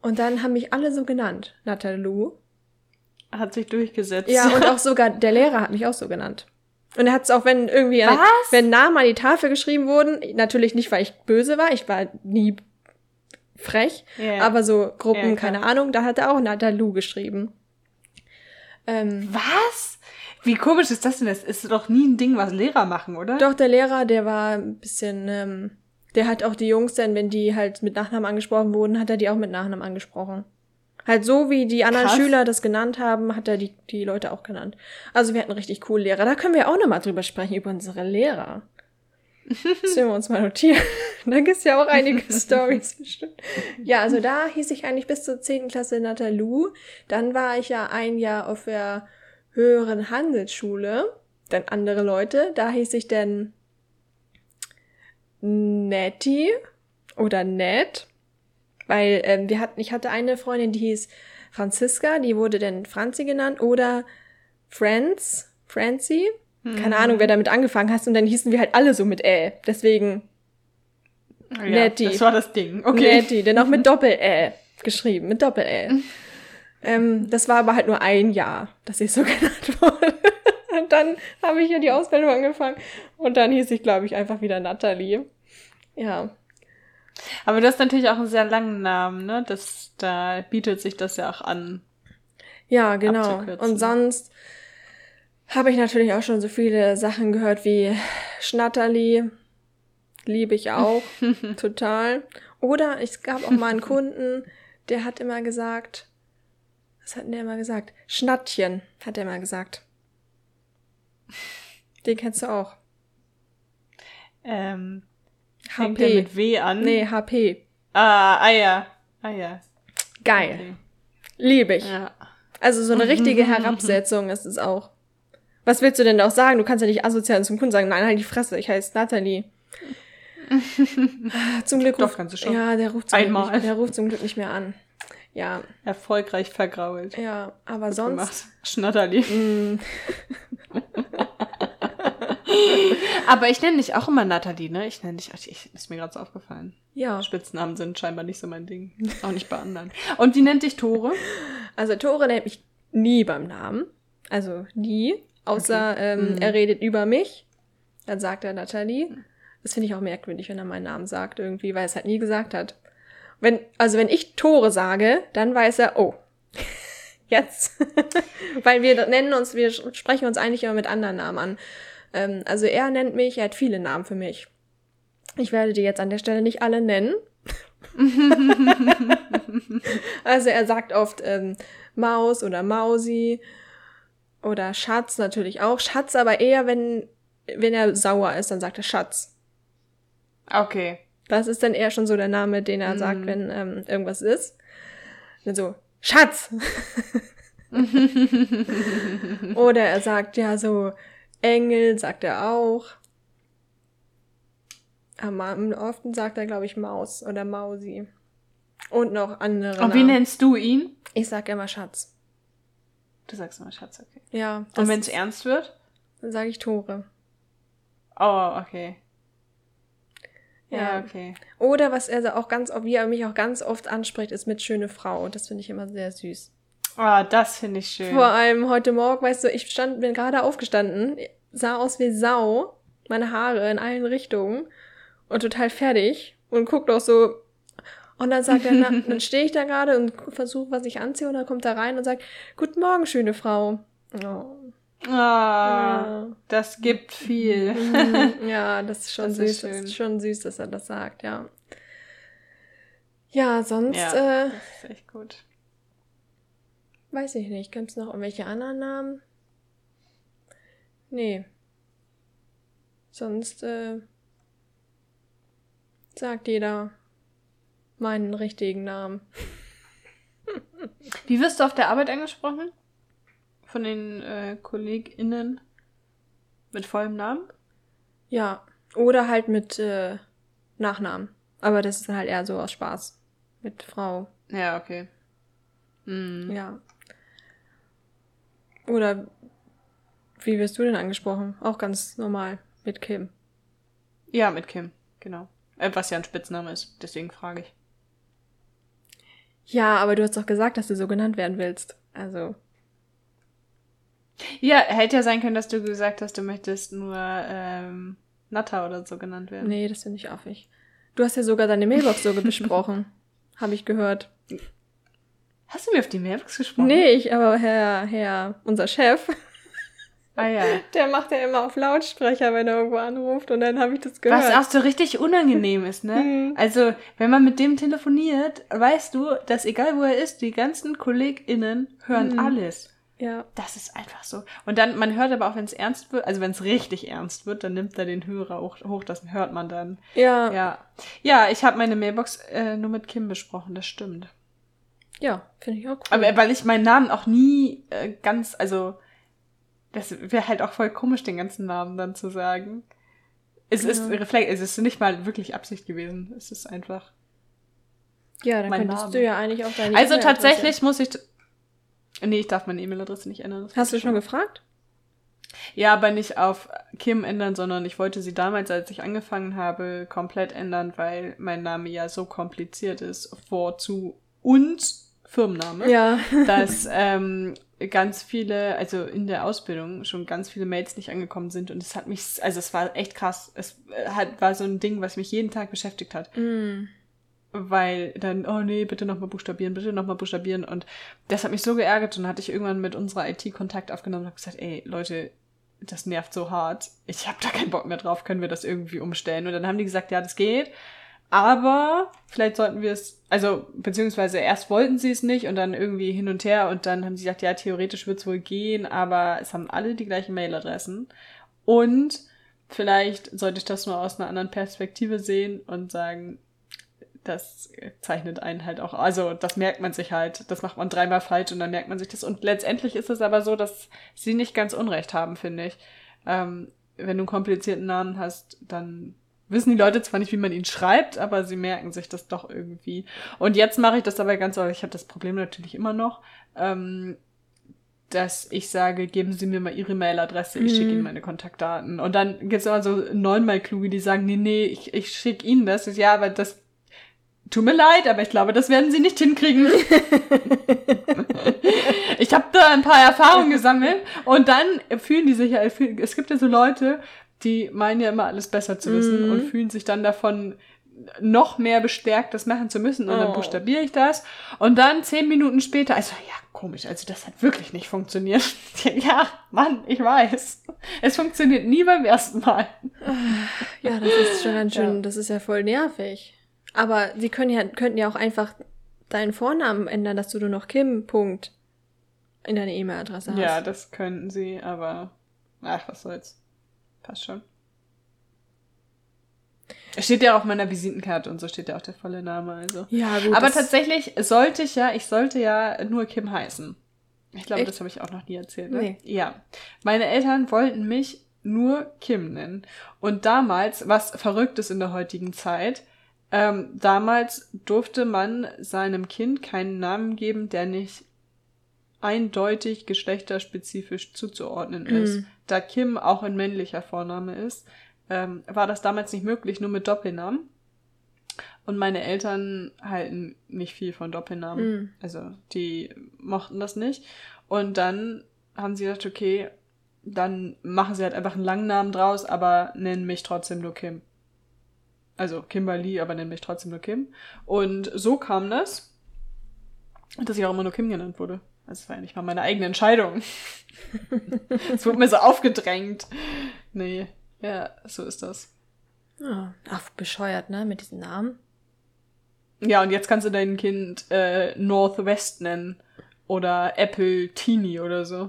Und dann haben mich alle so genannt. Natalu. Hat sich durchgesetzt. Ja, und auch sogar der Lehrer hat mich auch so genannt. Und er hat es auch, wenn irgendwie, Was? wenn Namen an die Tafel geschrieben wurden, natürlich nicht, weil ich böse war, ich war nie frech, yeah. aber so Gruppen, yeah, keine Ahnung, da hat er auch Natalu geschrieben. Ähm, Was? Wie komisch ist das denn? Das ist doch nie ein Ding, was Lehrer machen, oder? Doch, der Lehrer, der war ein bisschen, ähm, der hat auch die Jungs dann, wenn die halt mit Nachnamen angesprochen wurden, hat er die auch mit Nachnamen angesprochen. Halt so, wie die anderen Krass. Schüler das genannt haben, hat er die, die Leute auch genannt. Also wir hatten richtig coole Lehrer. Da können wir auch nochmal drüber sprechen, über unsere Lehrer. Das werden wir uns mal notieren. da gibt's ja auch einige Stories bestimmt. Ja, also da hieß ich eigentlich bis zur 10. Klasse Natalu. Dann war ich ja ein Jahr auf der höheren Handelsschule. Dann andere Leute. Da hieß ich dann Nettie oder Ned. Weil ähm, wir hatten, ich hatte eine Freundin, die hieß Franziska, die wurde dann Franzi genannt. Oder Franz, Francie. Keine. Ahnung, wer damit angefangen hat. Und dann hießen wir halt alle so mit Ä. Deswegen ja, Nettie. Das war das Ding. Okay. Nettie, denn auch mit Doppel-Ä geschrieben, mit Doppel-Ä. ähm, das war aber halt nur ein Jahr, dass ich so genannt wurde. und dann habe ich hier die Ausbildung angefangen. Und dann hieß ich, glaube ich, einfach wieder Natalie. Ja. Aber du hast natürlich auch einen sehr langen Namen, ne? Das, da bietet sich das ja auch an. Ja, genau. Und sonst habe ich natürlich auch schon so viele Sachen gehört wie Schnatterli. Liebe ich auch. total. Oder es gab auch mal einen Kunden, der hat immer gesagt, was hat denn der immer gesagt? Schnattchen, hat er immer gesagt. Den kennst du auch. Ähm, HP. mit W an? Nee, HP. Ah, ah ja. Ah ja. Geil. Okay. Liebe ich. Ja. Also so eine richtige Herabsetzung ist es auch. Was willst du denn auch sagen? Du kannst ja nicht asozial zum Kunden sagen, nein, halt die Fresse, ich heiße Nathalie. zum Glück ruft, Doch, kannst du schon. Ja, der ruft, zum Einmal. Glück, der ruft zum Glück nicht mehr an. Ja. Erfolgreich vergrault. Ja, aber Gut sonst. Gemacht. Schnatterli. Mm. aber ich nenne dich auch immer Nathalie, ne? Ich nenne dich, ich, ist mir gerade so aufgefallen. Ja. Spitznamen sind scheinbar nicht so mein Ding. Auch nicht bei anderen. Und wie nennt dich Tore? Also Tore nennt mich nie beim Namen. Also nie. Außer okay. ähm, mhm. er redet über mich. Dann sagt er Nathalie. Das finde ich auch merkwürdig, wenn er meinen Namen sagt irgendwie, weil er es halt nie gesagt hat. Wenn, also wenn ich Tore sage, dann weiß er, oh, jetzt. weil wir nennen uns, wir sprechen uns eigentlich immer mit anderen Namen an. Ähm, also er nennt mich, er hat viele Namen für mich. Ich werde die jetzt an der Stelle nicht alle nennen. also er sagt oft ähm, Maus oder Mausi oder Schatz natürlich auch. Schatz aber eher, wenn, wenn er sauer ist, dann sagt er Schatz. Okay. Das ist dann eher schon so der Name, den er mm. sagt, wenn ähm, irgendwas ist. Dann so, Schatz! Oder er sagt ja so, Engel, sagt er auch. Am oft sagt er, glaube ich, Maus oder Mausi. Und noch andere. Und wie nennst du ihn? Ich sag immer Schatz. Du sagst immer Schatz, okay. Ja. Und wenn es ernst wird? Dann sage ich Tore. Oh, okay. Ja, ja, okay. Oder was er auch ganz, wie er mich auch ganz oft anspricht, ist mit schöne Frau. Und das finde ich immer sehr süß. Ah, oh, das finde ich schön. Vor allem heute Morgen, weißt du, ich stand, bin gerade aufgestanden, sah aus wie Sau, meine Haare in allen Richtungen und total fertig und guckt auch so und dann sagt er, na, dann stehe ich da gerade und versuche, was ich anziehe, und dann kommt er rein und sagt, Guten Morgen, schöne Frau. Oh. Ah, ja. das gibt viel. Mhm. ja, das ist schon das süß. Ist das ist schon süß, dass er das sagt, ja. Ja, sonst. Ja, äh, das ist echt gut. Weiß ich nicht. Gibt es noch irgendwelche anderen Namen? Nee. Sonst äh, sagt jeder meinen richtigen Namen. Wie wirst du auf der Arbeit angesprochen? Von den äh, KollegInnen mit vollem Namen? Ja, oder halt mit äh, Nachnamen. Aber das ist halt eher so aus Spaß. Mit Frau. Ja, okay. Mhm. Ja. Oder wie wirst du denn angesprochen? Auch ganz normal mit Kim. Ja, mit Kim, genau. Äh, was ja ein Spitzname ist, deswegen frage ich. Ja, aber du hast doch gesagt, dass du so genannt werden willst. Also. Ja, hätte ja sein können, dass du gesagt hast, du möchtest nur ähm, Natter oder so genannt werden. Nee, das finde ich affig. Du hast ja sogar deine Mailbox so besprochen. Habe ich gehört. Hast du mir auf die Mailbox gesprochen? Nee, ich, aber Herr, Herr, unser Chef. Ah ja. Der macht ja immer auf Lautsprecher, wenn er irgendwo anruft und dann habe ich das gehört. Was auch so richtig unangenehm ist, ne? Mhm. also, wenn man mit dem telefoniert, weißt du, dass egal wo er ist, die ganzen KollegInnen hören mhm. alles. Ja. Das ist einfach so. Und dann, man hört aber auch, wenn es ernst wird, also wenn es richtig ernst wird, dann nimmt er den Hörer hoch, hoch das hört man dann. Ja. Ja, ja ich habe meine Mailbox äh, nur mit Kim besprochen, das stimmt. Ja, finde ich auch cool. Aber weil ich meinen Namen auch nie äh, ganz, also das wäre halt auch voll komisch, den ganzen Namen dann zu sagen. Es ja. ist Reflex, es ist nicht mal wirklich Absicht gewesen. Es ist einfach. Ja, dann könntest Name. du ja eigentlich auch deine Also tatsächlich muss ich Nee, ich darf meine E-Mail-Adresse nicht ändern. Hast du schon gefragt? Ja, aber nicht auf Kim ändern, sondern ich wollte sie damals, als ich angefangen habe, komplett ändern, weil mein Name ja so kompliziert ist, vor zu und Firmenname, ja. dass ähm, ganz viele, also in der Ausbildung schon ganz viele Mails nicht angekommen sind und es hat mich, also es war echt krass. Es hat, war so ein Ding, was mich jeden Tag beschäftigt hat. Mm weil dann, oh nee, bitte nochmal buchstabieren, bitte nochmal buchstabieren. Und das hat mich so geärgert und dann hatte ich irgendwann mit unserer IT Kontakt aufgenommen und habe gesagt, ey, Leute, das nervt so hart. Ich habe da keinen Bock mehr drauf, können wir das irgendwie umstellen? Und dann haben die gesagt, ja, das geht. Aber vielleicht sollten wir es, also beziehungsweise erst wollten sie es nicht und dann irgendwie hin und her und dann haben sie gesagt, ja, theoretisch wird es wohl gehen, aber es haben alle die gleichen Mailadressen. Und vielleicht sollte ich das nur aus einer anderen Perspektive sehen und sagen, das zeichnet einen halt auch, also das merkt man sich halt, das macht man dreimal falsch und dann merkt man sich das. Und letztendlich ist es aber so, dass sie nicht ganz Unrecht haben, finde ich. Ähm, wenn du einen komplizierten Namen hast, dann wissen die Leute zwar nicht, wie man ihn schreibt, aber sie merken sich das doch irgendwie. Und jetzt mache ich das aber ganz, ich habe das Problem natürlich immer noch, ähm, dass ich sage, geben Sie mir mal Ihre Mailadresse, ich mhm. schicke Ihnen meine Kontaktdaten. Und dann gibt es immer so neunmal Kluge, die sagen, nee, nee, ich, ich schicke Ihnen das. Ja, aber das Tut mir leid, aber ich glaube, das werden sie nicht hinkriegen. ich habe da ein paar Erfahrungen gesammelt und dann fühlen die sich ja, es gibt ja so Leute, die meinen ja immer alles besser zu wissen mhm. und fühlen sich dann davon noch mehr bestärkt, das machen zu müssen. Und oh. dann buchstabiere ich das. Und dann zehn Minuten später, also ja, komisch, also das hat wirklich nicht funktioniert. ja, Mann, ich weiß. Es funktioniert nie beim ersten Mal. Ja, das ist schon ganz schön, ja. das ist ja voll nervig. Aber sie können ja, könnten ja auch einfach deinen Vornamen ändern, dass du nur noch Kim. Punkt in deine E-Mail-Adresse hast. Ja, das könnten sie, aber ach, was soll's. Passt schon. Es steht ja auf meiner Visitenkarte und so steht ja auch der volle Name, also. Ja, gut. Aber tatsächlich sollte ich ja, ich sollte ja nur Kim heißen. Ich glaube, das habe ich auch noch nie erzählt. Ne? Nee. Ja. Meine Eltern wollten mich nur Kim nennen. Und damals, was verrückt ist in der heutigen Zeit, ähm, damals durfte man seinem Kind keinen Namen geben, der nicht eindeutig geschlechterspezifisch zuzuordnen mhm. ist. Da Kim auch ein männlicher Vorname ist, ähm, war das damals nicht möglich, nur mit Doppelnamen. Und meine Eltern halten nicht viel von Doppelnamen. Mhm. Also die mochten das nicht. Und dann haben sie gesagt, okay, dann machen sie halt einfach einen langen Namen draus, aber nennen mich trotzdem nur Kim. Also Kimberly, aber nennt mich trotzdem nur Kim. Und so kam das, dass ich auch immer nur Kim genannt wurde. Das war ja nicht mal meine eigene Entscheidung. Es wurde mir so aufgedrängt. Nee, ja, so ist das. Ja, ach, bescheuert, ne, mit diesen Namen. Ja, und jetzt kannst du dein Kind äh, Northwest nennen. Oder Apple Teeny oder so.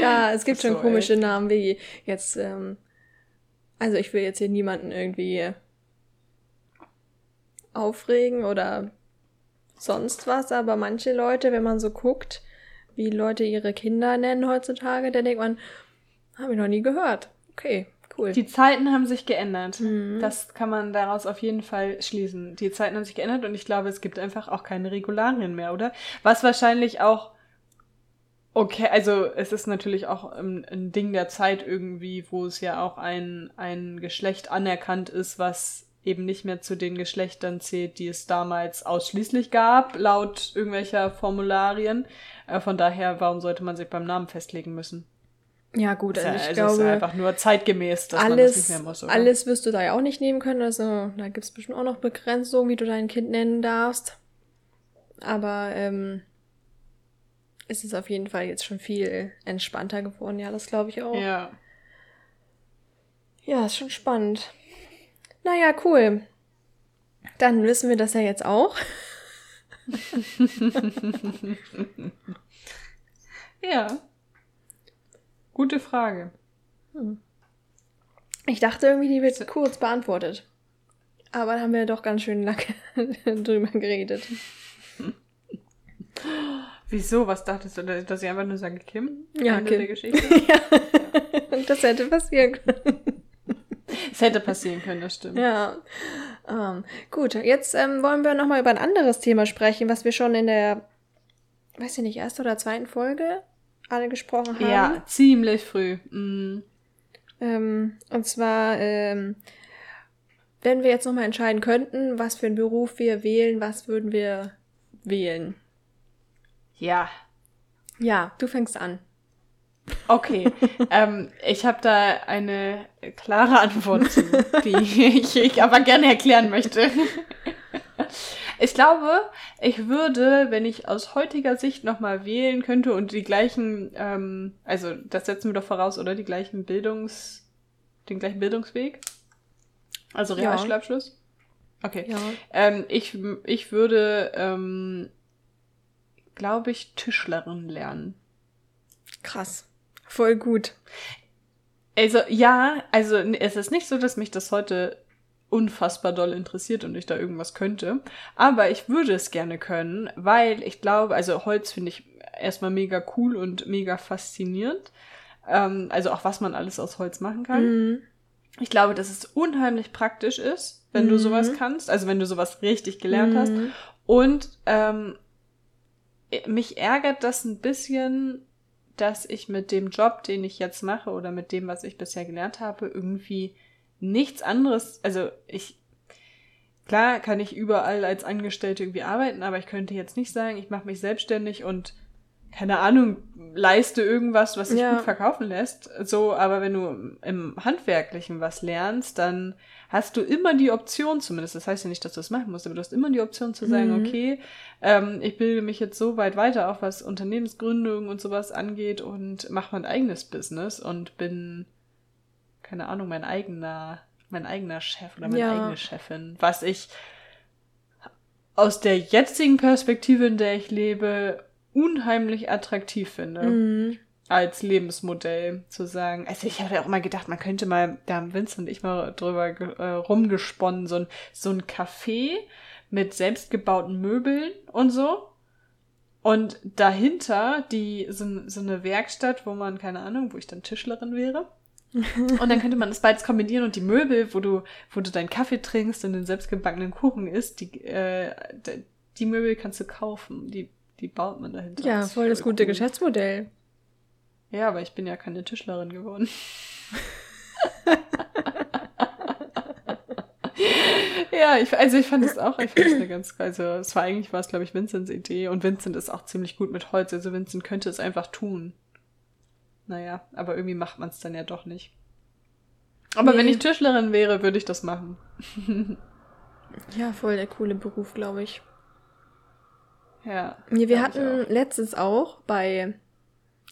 ja, es gibt so, schon komische ey. Namen wie jetzt ähm, also ich will jetzt hier niemanden irgendwie aufregen oder sonst was, aber manche Leute, wenn man so guckt, wie Leute ihre Kinder nennen heutzutage, dann denkt man, habe ich noch nie gehört. Okay, cool. Die Zeiten haben sich geändert. Mhm. Das kann man daraus auf jeden Fall schließen. Die Zeiten haben sich geändert und ich glaube, es gibt einfach auch keine Regularien mehr, oder? Was wahrscheinlich auch Okay, also es ist natürlich auch ein, ein, Ding der Zeit irgendwie, wo es ja auch ein, ein Geschlecht anerkannt ist, was eben nicht mehr zu den Geschlechtern zählt, die es damals ausschließlich gab, laut irgendwelcher Formularien. Äh, von daher, warum sollte man sich beim Namen festlegen müssen? Ja, gut, also, ich also glaube. Es ist einfach nur zeitgemäß, dass alles, man das nicht mehr muss. Oder? Alles wirst du da ja auch nicht nehmen können. Also, da gibt es bestimmt auch noch Begrenzungen, wie du dein Kind nennen darfst. Aber ähm, ist es auf jeden Fall jetzt schon viel entspannter geworden. Ja, das glaube ich auch. Ja. Ja, ist schon spannend. Naja, cool. Dann wissen wir das ja jetzt auch. ja. Gute Frage. Hm. Ich dachte irgendwie, die wird kurz beantwortet. Aber da haben wir doch ganz schön lange drüber geredet. Wieso? Was dachtest du, dass ich einfach nur sage, Kim? Ja, Ende Kim. der Geschichte? ja. das hätte passieren können. Es hätte passieren können, das stimmt. Ja. Ähm, gut, jetzt ähm, wollen wir nochmal über ein anderes Thema sprechen, was wir schon in der, weiß ich nicht, ersten oder zweiten Folge alle gesprochen haben. Ja, ziemlich früh. Mhm. Ähm, und zwar, ähm, wenn wir jetzt nochmal entscheiden könnten, was für einen Beruf wir wählen, was würden wir wählen? Ja. Ja, du fängst an. Okay, ähm, ich habe da eine klare Antwort zu, die ich, ich aber gerne erklären möchte. Ich glaube, ich würde, wenn ich aus heutiger Sicht nochmal wählen könnte und die gleichen, ähm, also das setzen wir doch voraus, oder? Die gleichen Bildungs, den gleichen Bildungsweg? Also Realschulabschluss? Ja. Okay. Ja. Ähm, ich, ich würde ähm, glaube ich, Tischlerin lernen. Krass. Voll gut. Also, ja, also es ist nicht so, dass mich das heute unfassbar doll interessiert und ich da irgendwas könnte. Aber ich würde es gerne können, weil ich glaube, also Holz finde ich erstmal mega cool und mega faszinierend. Ähm, also auch was man alles aus Holz machen kann. Mhm. Ich glaube, dass es unheimlich praktisch ist, wenn mhm. du sowas kannst, also wenn du sowas richtig gelernt mhm. hast. Und ähm, mich ärgert das ein bisschen, dass ich mit dem Job, den ich jetzt mache oder mit dem, was ich bisher gelernt habe, irgendwie nichts anderes, also ich, klar kann ich überall als Angestellte irgendwie arbeiten, aber ich könnte jetzt nicht sagen, ich mache mich selbstständig und keine Ahnung, leiste irgendwas, was sich ja. gut verkaufen lässt. So, aber wenn du im Handwerklichen was lernst, dann hast du immer die Option, zumindest, das heißt ja nicht, dass du es machen musst, aber du hast immer die Option zu sagen, mhm. okay, ähm, ich bilde mich jetzt so weit weiter, auch was Unternehmensgründung und sowas angeht und mache mein eigenes Business und bin, keine Ahnung, mein eigener, mein eigener Chef oder meine ja. eigene Chefin, was ich aus der jetzigen Perspektive, in der ich lebe, unheimlich attraktiv finde. Mhm als Lebensmodell zu sagen. Also ich habe ja auch mal gedacht, man könnte mal, da haben Vincent und ich mal drüber äh, rumgesponnen, so ein, so ein Café mit selbstgebauten Möbeln und so. Und dahinter die, so, so eine Werkstatt, wo man, keine Ahnung, wo ich dann Tischlerin wäre. und dann könnte man das beides kombinieren und die Möbel, wo du, wo du deinen Kaffee trinkst und den selbstgebackenen Kuchen isst, die, äh, die Möbel kannst du kaufen. Die, die baut man dahinter. Ja, voll das gute cool. Geschäftsmodell. Ja, aber ich bin ja keine Tischlerin geworden. ja, ich, also ich fand es auch, ich fand es eine ganz, also es war eigentlich, war es glaube ich Vincents Idee und Vincent ist auch ziemlich gut mit Holz, also Vincent könnte es einfach tun. Naja, aber irgendwie macht man es dann ja doch nicht. Aber nee. wenn ich Tischlerin wäre, würde ich das machen. ja, voll der coole Beruf, glaube ich. Ja. Nee, wir hatten letztens auch bei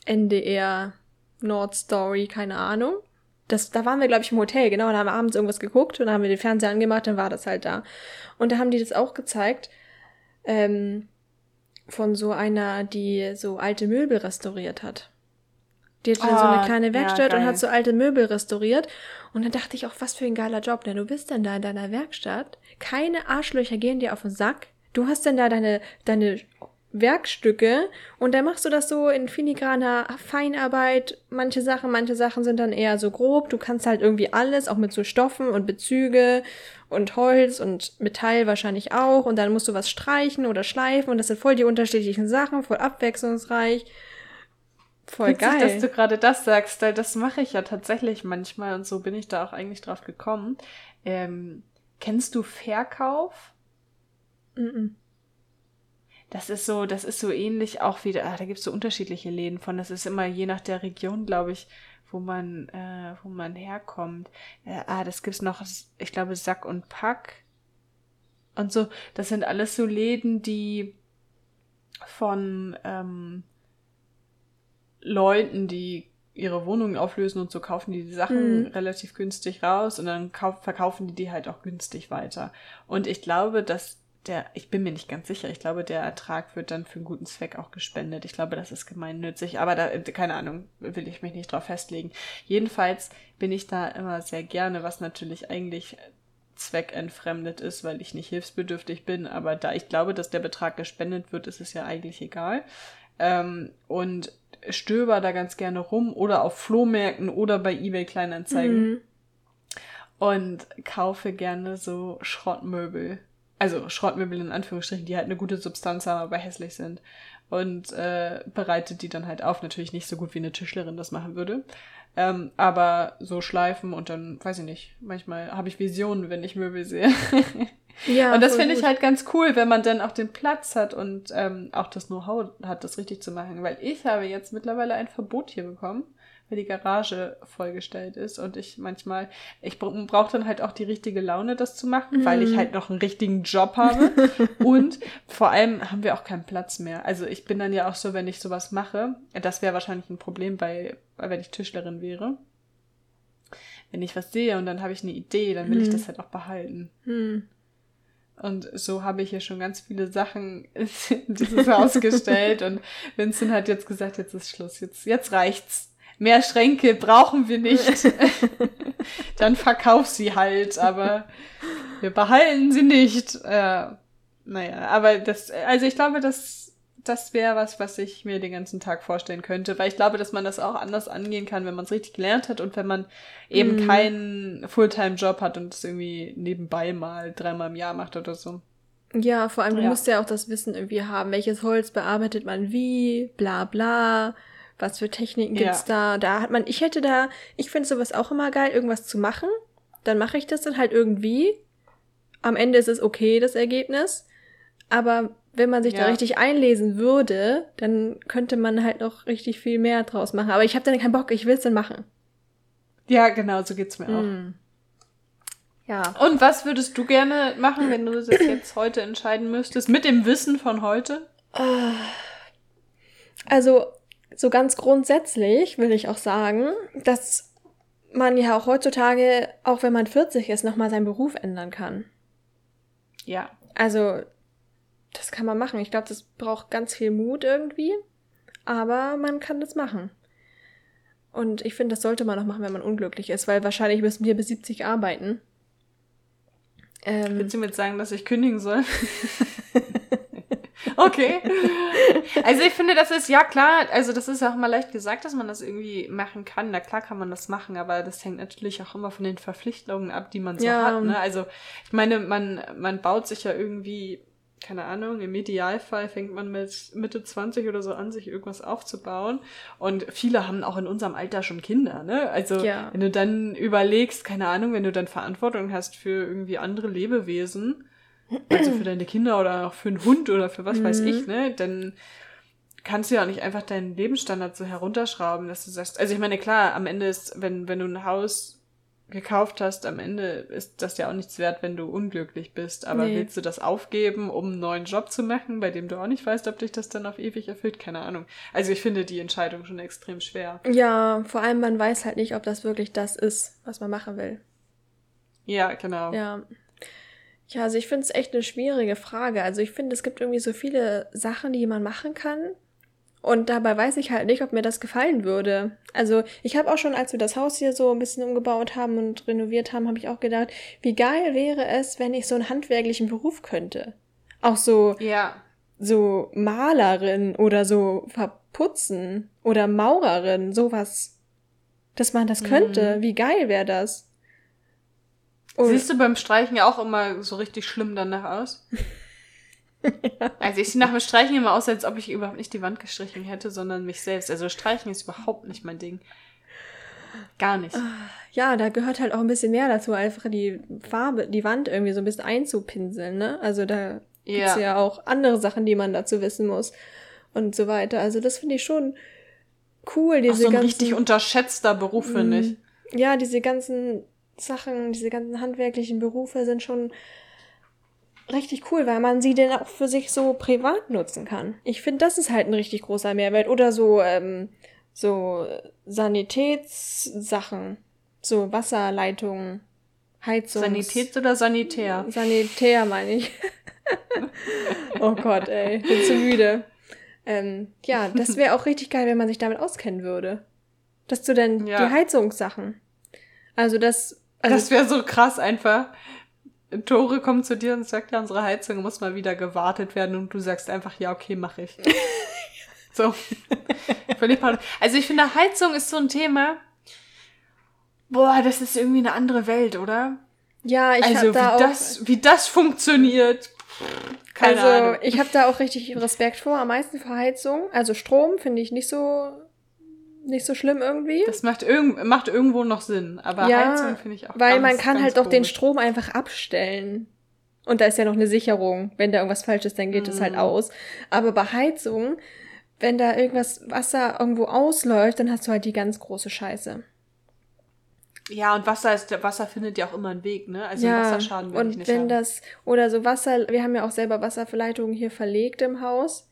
NDR Nord Story, keine Ahnung. Das, da waren wir, glaube ich, im Hotel, genau, und haben abends irgendwas geguckt und dann haben wir den Fernseher angemacht, dann war das halt da. Und da haben die das auch gezeigt, ähm, von so einer, die so alte Möbel restauriert hat. Die hatte oh, so eine ah, kleine Werkstatt ja, und hat so alte Möbel restauriert. Und dann dachte ich auch, was für ein geiler Job, denn du bist dann da in deiner Werkstatt. Keine Arschlöcher gehen dir auf den Sack. Du hast dann da deine, deine Werkstücke und dann machst du das so in filigraner Feinarbeit. Manche Sachen, manche Sachen sind dann eher so grob. Du kannst halt irgendwie alles, auch mit so Stoffen und Bezüge und Holz und Metall wahrscheinlich auch. Und dann musst du was streichen oder schleifen und das sind voll die unterschiedlichen Sachen, voll abwechslungsreich. Voll Witzig, geil. dass du gerade das sagst, weil das mache ich ja tatsächlich manchmal und so bin ich da auch eigentlich drauf gekommen. Ähm, kennst du Verkauf? -mm. Das ist so, das ist so ähnlich auch wieder, ah, da gibt es so unterschiedliche Läden von. Das ist immer je nach der Region, glaube ich, wo man, äh, wo man herkommt. Äh, ah, das gibt's noch, ich glaube, Sack und Pack. Und so, das sind alles so Läden, die von ähm, Leuten, die ihre Wohnungen auflösen und so kaufen die die Sachen mhm. relativ günstig raus und dann kauf, verkaufen die die halt auch günstig weiter. Und ich glaube, dass der, ich bin mir nicht ganz sicher, ich glaube, der Ertrag wird dann für einen guten Zweck auch gespendet. Ich glaube, das ist gemeinnützig, aber da, keine Ahnung, will ich mich nicht drauf festlegen. Jedenfalls bin ich da immer sehr gerne, was natürlich eigentlich zweckentfremdet ist, weil ich nicht hilfsbedürftig bin, aber da ich glaube, dass der Betrag gespendet wird, ist es ja eigentlich egal. Ähm, und stöber da ganz gerne rum oder auf Flohmärkten oder bei eBay Kleinanzeigen. Mhm. Und kaufe gerne so Schrottmöbel also Schrottmöbel in Anführungsstrichen, die halt eine gute Substanz haben, aber hässlich sind. Und äh, bereitet die dann halt auf. Natürlich nicht so gut wie eine Tischlerin das machen würde. Ähm, aber so schleifen und dann, weiß ich nicht, manchmal habe ich Visionen, wenn ich Möbel sehe. ja, und das finde ich halt ganz cool, wenn man dann auch den Platz hat und ähm, auch das Know-how hat, das richtig zu machen. Weil ich habe jetzt mittlerweile ein Verbot hier bekommen weil die Garage vollgestellt ist und ich manchmal, ich brauche dann halt auch die richtige Laune, das zu machen, mhm. weil ich halt noch einen richtigen Job habe und vor allem haben wir auch keinen Platz mehr. Also ich bin dann ja auch so, wenn ich sowas mache, das wäre wahrscheinlich ein Problem bei, wenn ich Tischlerin wäre. Wenn ich was sehe und dann habe ich eine Idee, dann will mhm. ich das halt auch behalten. Mhm. Und so habe ich hier schon ganz viele Sachen in dieses Haus gestellt. Und Vincent hat jetzt gesagt, jetzt ist Schluss, jetzt, jetzt reicht's mehr Schränke brauchen wir nicht. Dann verkauf sie halt, aber wir behalten sie nicht. Äh, naja, aber das, also ich glaube, das, das wäre was, was ich mir den ganzen Tag vorstellen könnte, weil ich glaube, dass man das auch anders angehen kann, wenn man es richtig gelernt hat und wenn man eben mm. keinen Fulltime-Job hat und es irgendwie nebenbei mal dreimal im Jahr macht oder so. Ja, vor allem, du ja. musst ja auch das Wissen irgendwie haben, welches Holz bearbeitet man wie, bla bla was für Techniken gibt's ja. da? Da hat man, ich hätte da, ich finde sowas auch immer geil, irgendwas zu machen. Dann mache ich das dann halt irgendwie. Am Ende ist es okay, das Ergebnis. Aber wenn man sich ja. da richtig einlesen würde, dann könnte man halt noch richtig viel mehr draus machen. Aber ich habe dann keinen Bock, ich will's dann machen. Ja, genau, so geht's mir auch. Mm. Ja. Und was würdest du gerne machen, wenn du das jetzt heute entscheiden müsstest, mit dem Wissen von heute? Also, so ganz grundsätzlich will ich auch sagen, dass man ja auch heutzutage, auch wenn man 40 ist, nochmal seinen Beruf ändern kann. Ja. Also, das kann man machen. Ich glaube, das braucht ganz viel Mut irgendwie, aber man kann das machen. Und ich finde, das sollte man auch machen, wenn man unglücklich ist, weil wahrscheinlich müssen wir bis 70 arbeiten. Ähm, Willst du mir jetzt sagen, dass ich kündigen soll? Okay. Also ich finde, das ist, ja klar, also das ist ja auch mal leicht gesagt, dass man das irgendwie machen kann. Na klar kann man das machen, aber das hängt natürlich auch immer von den Verpflichtungen ab, die man so ja. hat. Ne? Also ich meine, man, man baut sich ja irgendwie, keine Ahnung, im Idealfall fängt man mit Mitte 20 oder so an, sich irgendwas aufzubauen. Und viele haben auch in unserem Alter schon Kinder, ne? Also ja. wenn du dann überlegst, keine Ahnung, wenn du dann Verantwortung hast für irgendwie andere Lebewesen, also für deine Kinder oder auch für einen Hund oder für was mhm. weiß ich, ne, dann kannst du ja auch nicht einfach deinen Lebensstandard so herunterschrauben, dass du sagst, also ich meine, klar, am Ende ist, wenn, wenn du ein Haus gekauft hast, am Ende ist das ja auch nichts wert, wenn du unglücklich bist. Aber nee. willst du das aufgeben, um einen neuen Job zu machen, bei dem du auch nicht weißt, ob dich das dann auf ewig erfüllt? Keine Ahnung. Also ich finde die Entscheidung schon extrem schwer. Ja, vor allem man weiß halt nicht, ob das wirklich das ist, was man machen will. Ja, genau. Ja. Ja, also ich finde es echt eine schwierige Frage. Also ich finde, es gibt irgendwie so viele Sachen, die man machen kann. Und dabei weiß ich halt nicht, ob mir das gefallen würde. Also ich habe auch schon, als wir das Haus hier so ein bisschen umgebaut haben und renoviert haben, habe ich auch gedacht, wie geil wäre es, wenn ich so einen handwerklichen Beruf könnte. Auch so, ja. so Malerin oder so verputzen oder Maurerin, sowas. Dass man das könnte. Mhm. Wie geil wäre das? Und Siehst du beim Streichen ja auch immer so richtig schlimm danach aus? Also ich sehe nach dem Streichen immer aus, als ob ich überhaupt nicht die Wand gestrichen hätte, sondern mich selbst. Also Streichen ist überhaupt nicht mein Ding. Gar nicht. Ja, da gehört halt auch ein bisschen mehr dazu, einfach die Farbe, die Wand irgendwie so ein bisschen einzupinseln, ne? Also da ja. gibt's ja auch andere Sachen, die man dazu wissen muss und so weiter. Also das finde ich schon cool. Diese Ach, so ein ganzen, richtig unterschätzter Beruf, finde ich. Ja, diese ganzen Sachen, diese ganzen handwerklichen Berufe sind schon richtig cool, weil man sie denn auch für sich so privat nutzen kann. Ich finde, das ist halt ein richtig großer Mehrwert. Oder so, ähm, so Sanitätssachen, so Wasserleitungen, Heizung. Sanitäts- oder Sanitär? Sanitär meine ich. oh Gott, ey, bin zu müde. Ähm, ja, das wäre auch richtig geil, wenn man sich damit auskennen würde. Dass du denn ja. die Heizungssachen. Also das. Also das wäre so krass einfach. Tore kommt zu dir und sagt, ja, unsere Heizung muss mal wieder gewartet werden und du sagst einfach, ja, okay, mach ich. so. Völlig Also ich finde, Heizung ist so ein Thema. Boah, das ist irgendwie eine andere Welt, oder? Ja, ich also, habe da wie auch, das, wie das funktioniert. Keine also Ahnung. ich habe da auch richtig Respekt vor, am meisten vor Heizung. Also Strom finde ich nicht so nicht so schlimm irgendwie. Das macht, irg macht irgendwo noch Sinn, aber ja, Heizung finde ich auch Weil ganz, man kann halt auch den Strom einfach abstellen. Und da ist ja noch eine Sicherung. Wenn da irgendwas falsch ist, dann geht es halt mhm. aus. Aber bei Heizung, wenn da irgendwas Wasser irgendwo ausläuft, dann hast du halt die ganz große Scheiße. Ja, und Wasser ist, Wasser findet ja auch immer einen Weg, ne? Also ja, Wasserschaden will und ich nicht wenn haben. das, oder so Wasser, wir haben ja auch selber Wasserverleitungen hier verlegt im Haus.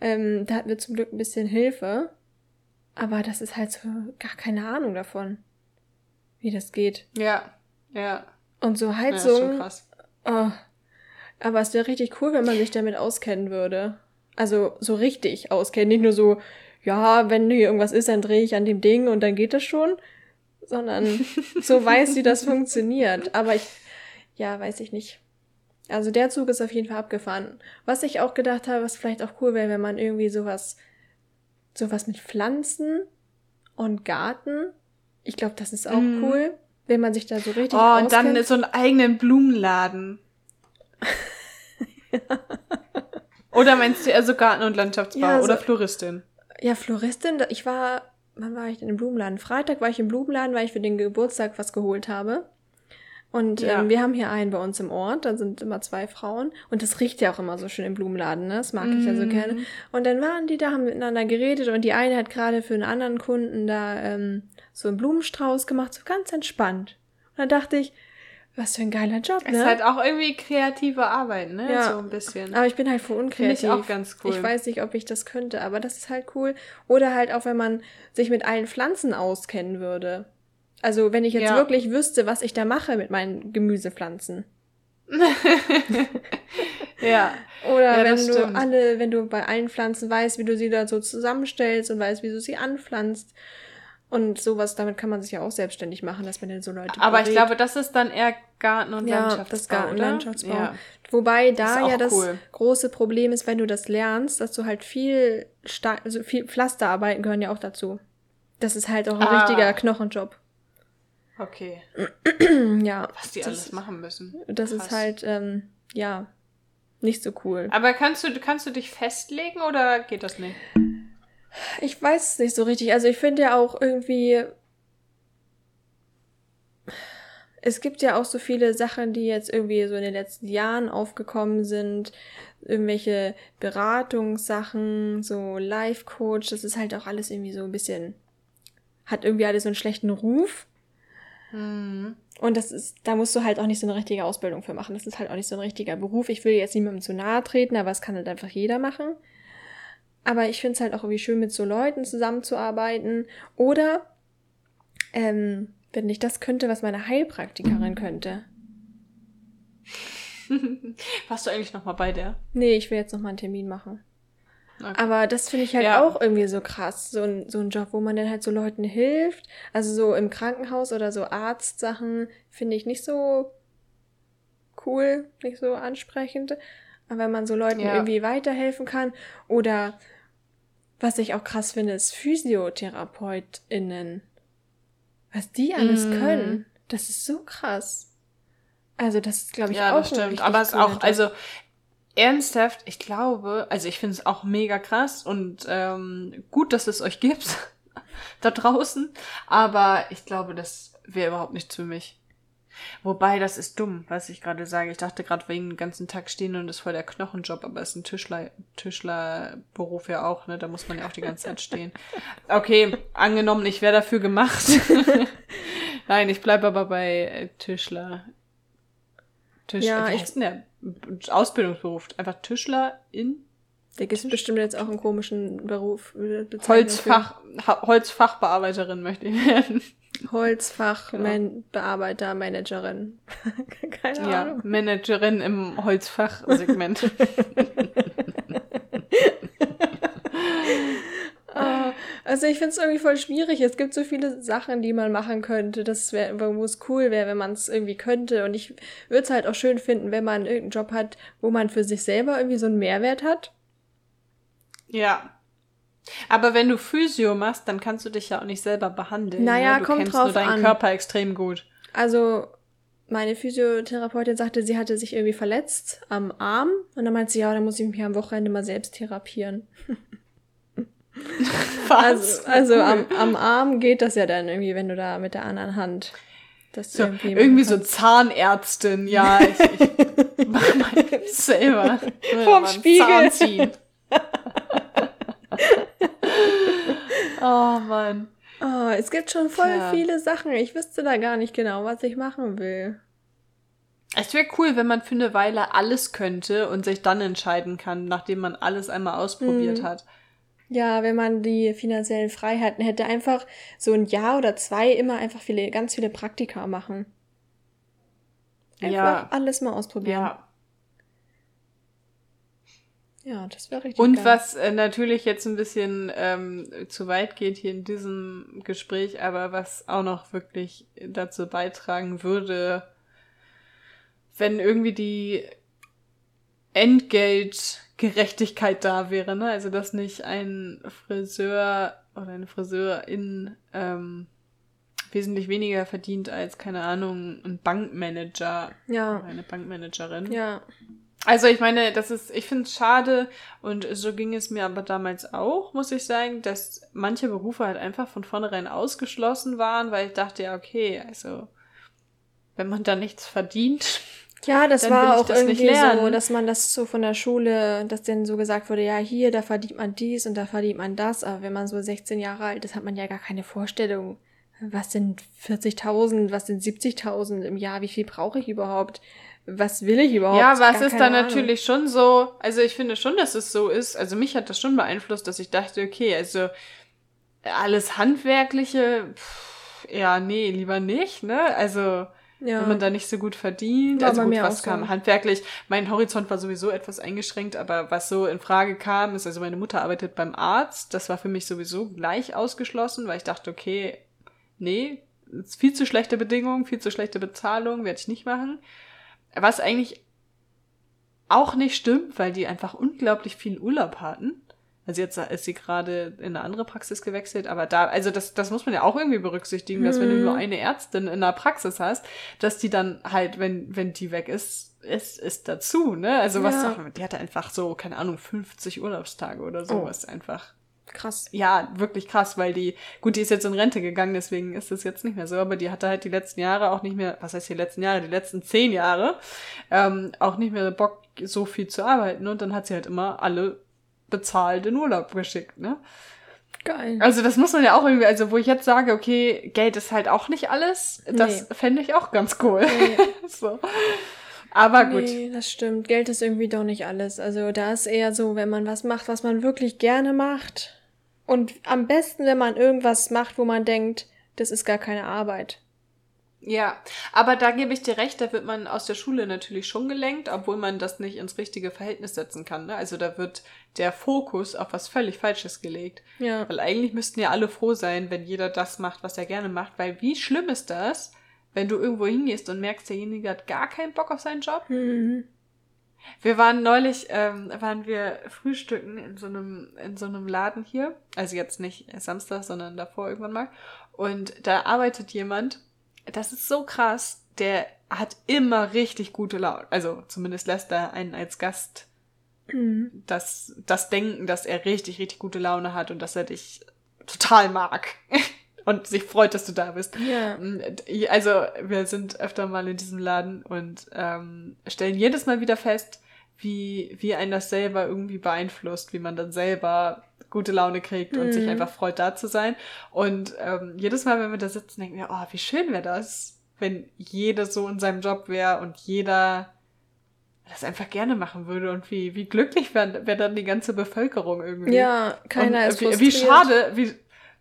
Ähm, da hatten wir zum Glück ein bisschen Hilfe. Aber das ist halt so gar keine Ahnung davon, wie das geht. Ja, ja. Und so Heizung. Ja, schon krass. Oh, aber es wäre richtig cool, wenn man sich damit auskennen würde. Also so richtig auskennen, nicht nur so, ja, wenn hier irgendwas ist, dann drehe ich an dem Ding und dann geht das schon, sondern so weiß, wie das funktioniert. Aber ich, ja, weiß ich nicht. Also der Zug ist auf jeden Fall abgefahren. Was ich auch gedacht habe, was vielleicht auch cool wäre, wenn man irgendwie sowas sowas mit Pflanzen und Garten. Ich glaube, das ist auch mm. cool, wenn man sich da so richtig Oh, und dann so einen eigenen Blumenladen. Oder meinst du eher so Garten- und Landschaftsbau ja, so, oder Floristin? Ja, Floristin. Ich war, wann war ich denn im Blumenladen? Freitag war ich im Blumenladen, weil ich für den Geburtstag was geholt habe. Und ja. ähm, wir haben hier einen bei uns im Ort, da sind immer zwei Frauen. Und das riecht ja auch immer so schön im Blumenladen, ne? Das mag mm. ich ja so mhm. gerne. Und dann waren die da, haben miteinander geredet und die eine hat gerade für einen anderen Kunden da ähm, so einen Blumenstrauß gemacht, so ganz entspannt. Und dann dachte ich, was für ein geiler Job, ne? Ist halt auch irgendwie kreative Arbeit, ne? Ja. So ein bisschen. Aber ich bin halt voll unkreativ. Finde ich auch ganz cool. Ich weiß nicht, ob ich das könnte, aber das ist halt cool. Oder halt auch, wenn man sich mit allen Pflanzen auskennen würde. Also wenn ich jetzt ja. wirklich wüsste, was ich da mache mit meinen Gemüsepflanzen. ja. Oder ja, wenn du stimmt. alle, wenn du bei allen Pflanzen weißt, wie du sie da so zusammenstellst und weißt, wie du sie anpflanzt. Und sowas, damit kann man sich ja auch selbstständig machen, dass man dann so Leute Aber berät. ich glaube, das ist dann eher Garten- und ja, Landschaftsbau, das Garten- und Landschaftsbau. Ja. Wobei da ja das cool. große Problem ist, wenn du das lernst, dass du halt viel, also viel Pflasterarbeiten gehören ja auch dazu. Das ist halt auch ein ah. richtiger Knochenjob. Okay. ja. Was die das, alles machen müssen. Das Krass. ist halt, ähm, ja, nicht so cool. Aber kannst du, kannst du dich festlegen oder geht das nicht? Ich weiß es nicht so richtig. Also ich finde ja auch irgendwie. Es gibt ja auch so viele Sachen, die jetzt irgendwie so in den letzten Jahren aufgekommen sind. Irgendwelche Beratungssachen, so Life-Coach, das ist halt auch alles irgendwie so ein bisschen, hat irgendwie alles so einen schlechten Ruf. Mhm. Und das ist, da musst du halt auch nicht so eine richtige Ausbildung für machen. Das ist halt auch nicht so ein richtiger Beruf. Ich will jetzt niemandem zu nahe treten, aber es kann halt einfach jeder machen. Aber ich finde es halt auch irgendwie schön, mit so Leuten zusammenzuarbeiten. Oder, ähm, wenn ich das könnte, was meine Heilpraktikerin könnte. Warst du eigentlich nochmal bei der? Nee, ich will jetzt nochmal einen Termin machen. Okay. Aber das finde ich halt ja. auch irgendwie so krass, so ein, so ein Job, wo man dann halt so Leuten hilft. Also so im Krankenhaus oder so Arztsachen finde ich nicht so cool, nicht so ansprechend. Aber wenn man so Leuten ja. irgendwie weiterhelfen kann oder was ich auch krass finde, ist PhysiotherapeutInnen. Was die alles mm. können, das ist so krass. Also das ist, glaube ich, ja, auch das stimmt. Aber es ist auch, also ernsthaft, ich glaube, also ich finde es auch mega krass und ähm, gut, dass es euch gibt da draußen, aber ich glaube, das wäre überhaupt nichts für mich. Wobei, das ist dumm, was ich gerade sage. Ich dachte gerade wegen den ganzen Tag stehen und ist voll der Knochenjob, aber es ist ein Tischler, Tischlerberuf ja auch, ne? Da muss man ja auch die ganze Zeit stehen. Okay, angenommen, ich wäre dafür gemacht. Nein, ich bleibe aber bei Tischler. Tisch, ja, wie heißt denn der Ausbildungsberuf? Einfach Tischler in da gibt es bestimmt jetzt auch einen komischen Beruf. Äh, Holzfach, Holzfachbearbeiterin möchte ich werden. Holzfachbearbeiter. Managerin. Keine ja, Ahnung. Managerin im Holzfachsegment. also ich finde es irgendwie voll schwierig. Es gibt so viele Sachen, die man machen könnte. Das wäre, wo es cool wäre, wenn man es irgendwie könnte. Und ich würde es halt auch schön finden, wenn man irgendeinen Job hat, wo man für sich selber irgendwie so einen Mehrwert hat. Ja. Aber wenn du Physio machst, dann kannst du dich ja auch nicht selber behandeln. Naja, ne? du kommt kennst drauf nur deinen an. Körper extrem gut. Also, meine Physiotherapeutin sagte, sie hatte sich irgendwie verletzt am Arm. Und dann meinte sie, ja, dann muss ich mich am Wochenende mal selbst therapieren. Was? Also, also am, am Arm geht das ja dann irgendwie, wenn du da mit der anderen Hand das so, irgendwie, irgendwie so Zahnärztin, ja, ich, ich mach mal selber. Vom Spiegel. Zahn ziehen. oh Mann. Oh, es gibt schon voll ja. viele Sachen. Ich wüsste da gar nicht genau, was ich machen will. Es wäre cool, wenn man für eine Weile alles könnte und sich dann entscheiden kann, nachdem man alles einmal ausprobiert hm. hat. Ja, wenn man die finanziellen Freiheiten hätte, einfach so ein Jahr oder zwei immer einfach viele, ganz viele Praktika machen. Einfach ja. alles mal ausprobieren. Ja. Ja, das wäre richtig. Und geil. was äh, natürlich jetzt ein bisschen ähm, zu weit geht hier in diesem Gespräch, aber was auch noch wirklich dazu beitragen würde, wenn irgendwie die Entgeltgerechtigkeit da wäre, ne? Also dass nicht ein Friseur oder eine Friseurin ähm, wesentlich weniger verdient als, keine Ahnung, ein Bankmanager ja. oder eine Bankmanagerin. Ja. Also ich meine, das ist, ich finde es schade und so ging es mir aber damals auch, muss ich sagen, dass manche Berufe halt einfach von vornherein ausgeschlossen waren, weil ich dachte, ja, okay, also wenn man da nichts verdient. Ja, das war auch das irgendwie so, dass man das so von der Schule, dass dann so gesagt wurde, ja, hier, da verdient man dies und da verdient man das, aber wenn man so 16 Jahre alt ist, hat man ja gar keine Vorstellung, was sind 40.000, was sind 70.000 im Jahr, wie viel brauche ich überhaupt? was will ich überhaupt? Ja, was ist da natürlich schon so, also ich finde schon, dass es so ist. Also mich hat das schon beeinflusst, dass ich dachte, okay, also alles Handwerkliche, pff, ja, nee, lieber nicht, ne? Also, ja. wenn man da nicht so gut verdient. War also gut, was kam so. handwerklich. Mein Horizont war sowieso etwas eingeschränkt, aber was so in Frage kam, ist, also meine Mutter arbeitet beim Arzt. Das war für mich sowieso gleich ausgeschlossen, weil ich dachte, okay, nee, viel zu schlechte Bedingungen, viel zu schlechte Bezahlung, werde ich nicht machen. Was eigentlich auch nicht stimmt, weil die einfach unglaublich viel Urlaub hatten. Also jetzt ist sie gerade in eine andere Praxis gewechselt, aber da, also das, das muss man ja auch irgendwie berücksichtigen, dass wenn du nur mhm. eine Ärztin in einer Praxis hast, dass die dann halt, wenn, wenn die weg ist, ist, ist dazu, ne? Also was, ja. die hatte einfach so, keine Ahnung, 50 Urlaubstage oder sowas oh. einfach. Krass. Ja, wirklich krass, weil die, gut, die ist jetzt in Rente gegangen, deswegen ist das jetzt nicht mehr so, aber die hatte halt die letzten Jahre auch nicht mehr, was heißt die letzten Jahre, die letzten zehn Jahre, ähm, auch nicht mehr Bock, so viel zu arbeiten und dann hat sie halt immer alle bezahlt in Urlaub geschickt, ne? Geil. Also das muss man ja auch irgendwie, also wo ich jetzt sage, okay, Geld ist halt auch nicht alles, das nee. fände ich auch ganz cool. Nee. so. Aber gut. Nee, das stimmt. Geld ist irgendwie doch nicht alles. Also da ist eher so, wenn man was macht, was man wirklich gerne macht. Und am besten, wenn man irgendwas macht, wo man denkt, das ist gar keine Arbeit. Ja, aber da gebe ich dir recht, da wird man aus der Schule natürlich schon gelenkt, obwohl man das nicht ins richtige Verhältnis setzen kann. Ne? Also da wird der Fokus auf was völlig Falsches gelegt. Ja. Weil eigentlich müssten ja alle froh sein, wenn jeder das macht, was er gerne macht. Weil wie schlimm ist das, wenn du irgendwo hingehst und merkst, derjenige hat gar keinen Bock auf seinen Job. Mhm. Wir waren neulich, ähm, waren wir frühstücken in so einem, in so einem Laden hier. Also jetzt nicht Samstag, sondern davor irgendwann mal. Und da arbeitet jemand, das ist so krass, der hat immer richtig gute Laune. Also zumindest lässt er einen als Gast mhm. das, das Denken, dass er richtig, richtig gute Laune hat und dass er dich total mag. und sich freut, dass du da bist. Ja. Also, wir sind öfter mal in diesem Laden und ähm, stellen jedes Mal wieder fest, wie, wie einen das selber irgendwie beeinflusst, wie man dann selber gute Laune kriegt und sich mhm. einfach freut, da zu sein. Und ähm, jedes Mal, wenn wir da sitzen, denken wir, oh, wie schön wäre das, wenn jeder so in seinem Job wäre und jeder das einfach gerne machen würde und wie, wie glücklich wäre wär dann die ganze Bevölkerung irgendwie. Ja, keiner und, ist wie, wie schade, wie,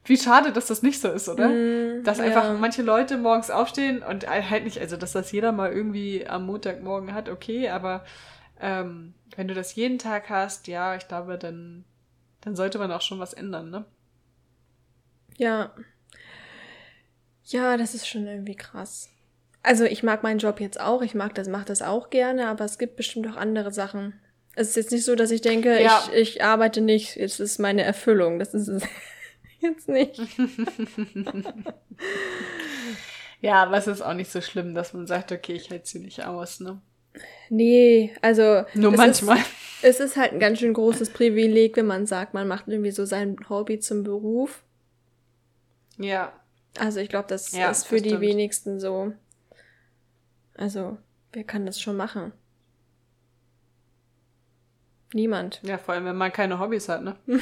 wie schade, dass das nicht so ist, oder? Mm, dass einfach ja. manche Leute morgens aufstehen und halt nicht, also dass das jeder mal irgendwie am Montagmorgen hat, okay, aber ähm, wenn du das jeden Tag hast, ja, ich glaube, dann, dann sollte man auch schon was ändern, ne? Ja. Ja, das ist schon irgendwie krass. Also ich mag meinen Job jetzt auch, ich mag das, mache das auch gerne, aber es gibt bestimmt auch andere Sachen. Es ist jetzt nicht so, dass ich denke, ja. ich, ich arbeite nicht, es ist meine Erfüllung. Das ist es jetzt nicht. ja, aber es ist auch nicht so schlimm, dass man sagt, okay, ich halte sie nicht aus, ne? Nee, also. Nur manchmal. Ist, es ist halt ein ganz schön großes Privileg, wenn man sagt, man macht irgendwie so sein Hobby zum Beruf. Ja. Also ich glaube, das ja, ist für das die stimmt. wenigsten so. Also, wer kann das schon machen? Niemand. Ja, vor allem, wenn man keine Hobbys hat, ne?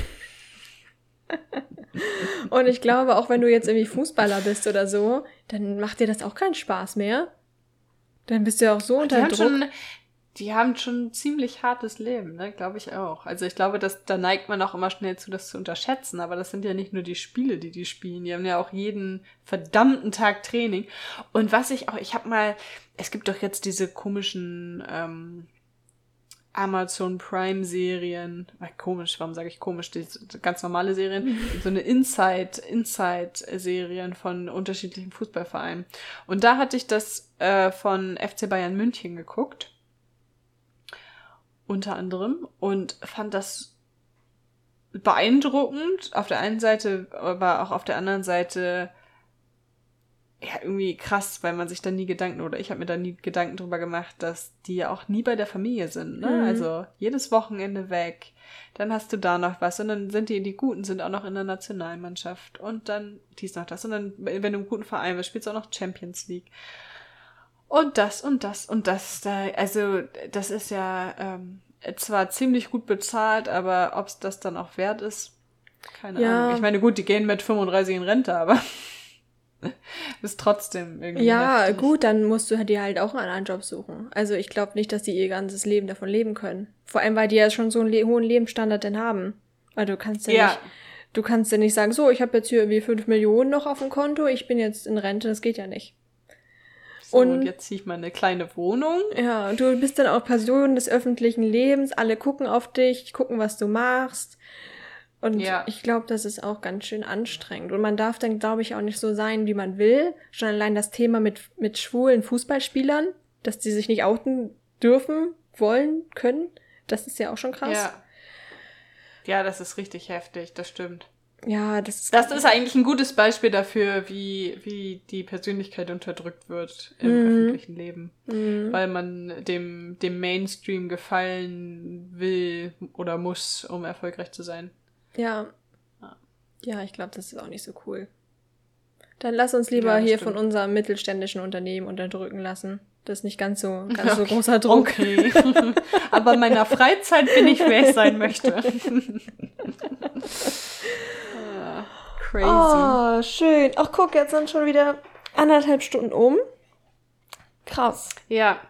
Und ich glaube, auch wenn du jetzt irgendwie Fußballer bist oder so, dann macht dir das auch keinen Spaß mehr. Dann bist du ja auch so unter die Druck. Schon, die haben schon ein ziemlich hartes Leben, ne? Glaube ich auch. Also ich glaube, dass da neigt man auch immer schnell zu, das zu unterschätzen. Aber das sind ja nicht nur die Spiele, die die spielen. Die haben ja auch jeden verdammten Tag Training. Und was ich auch, ich habe mal, es gibt doch jetzt diese komischen ähm, Amazon Prime Serien, äh, komisch, warum sage ich komisch, die, ganz normale Serien, so eine Inside, Inside Serien von unterschiedlichen Fußballvereinen. Und da hatte ich das äh, von FC Bayern München geguckt. Unter anderem. Und fand das beeindruckend auf der einen Seite, aber auch auf der anderen Seite ja, irgendwie krass, weil man sich da nie Gedanken, oder ich habe mir da nie Gedanken drüber gemacht, dass die ja auch nie bei der Familie sind, ne? Mhm. Also jedes Wochenende weg, dann hast du da noch was und dann sind die, die Guten sind auch noch in der Nationalmannschaft und dann dies noch das und dann, wenn du im guten Verein bist, spielst du auch noch Champions League. Und das und das und das, da, also das ist ja ähm, zwar ziemlich gut bezahlt, aber ob es das dann auch wert ist, keine ja. Ahnung. Ich meine, gut, die gehen mit 35 in Rente, aber ist trotzdem irgendwie. Ja, heftig. gut, dann musst du dir halt auch einen anderen Job suchen. Also ich glaube nicht, dass die ihr ganzes Leben davon leben können. Vor allem, weil die ja schon so einen hohen Lebensstandard denn haben. Weil du kannst ja, ja. nicht, du kannst ja nicht sagen, so, ich habe jetzt hier irgendwie fünf Millionen noch auf dem Konto, ich bin jetzt in Rente, das geht ja nicht. So, und, und jetzt ziehe ich mal eine kleine Wohnung. Ja, du bist dann auch Person des öffentlichen Lebens, alle gucken auf dich, gucken, was du machst. Und ja. ich glaube, das ist auch ganz schön anstrengend. Und man darf dann, glaube ich, auch nicht so sein, wie man will. Schon allein das Thema mit, mit schwulen Fußballspielern, dass die sich nicht outen dürfen, wollen, können, das ist ja auch schon krass. Ja. Ja, das ist richtig heftig, das stimmt. Ja, das ist. Das ist eigentlich ein gutes Beispiel dafür, wie, wie die Persönlichkeit unterdrückt wird im mhm. öffentlichen Leben. Mhm. Weil man dem, dem Mainstream gefallen will oder muss, um erfolgreich zu sein. Ja. Ja, ich glaube, das ist auch nicht so cool. Dann lass uns lieber ja, hier stimmt. von unserem mittelständischen Unternehmen unterdrücken lassen. Das ist nicht ganz so, ganz so großer Druck. Okay. Aber in meiner Freizeit bin ich, wer ich sein möchte. Crazy. Oh, schön. Ach, guck, jetzt sind schon wieder anderthalb Stunden um. Krass. Ja.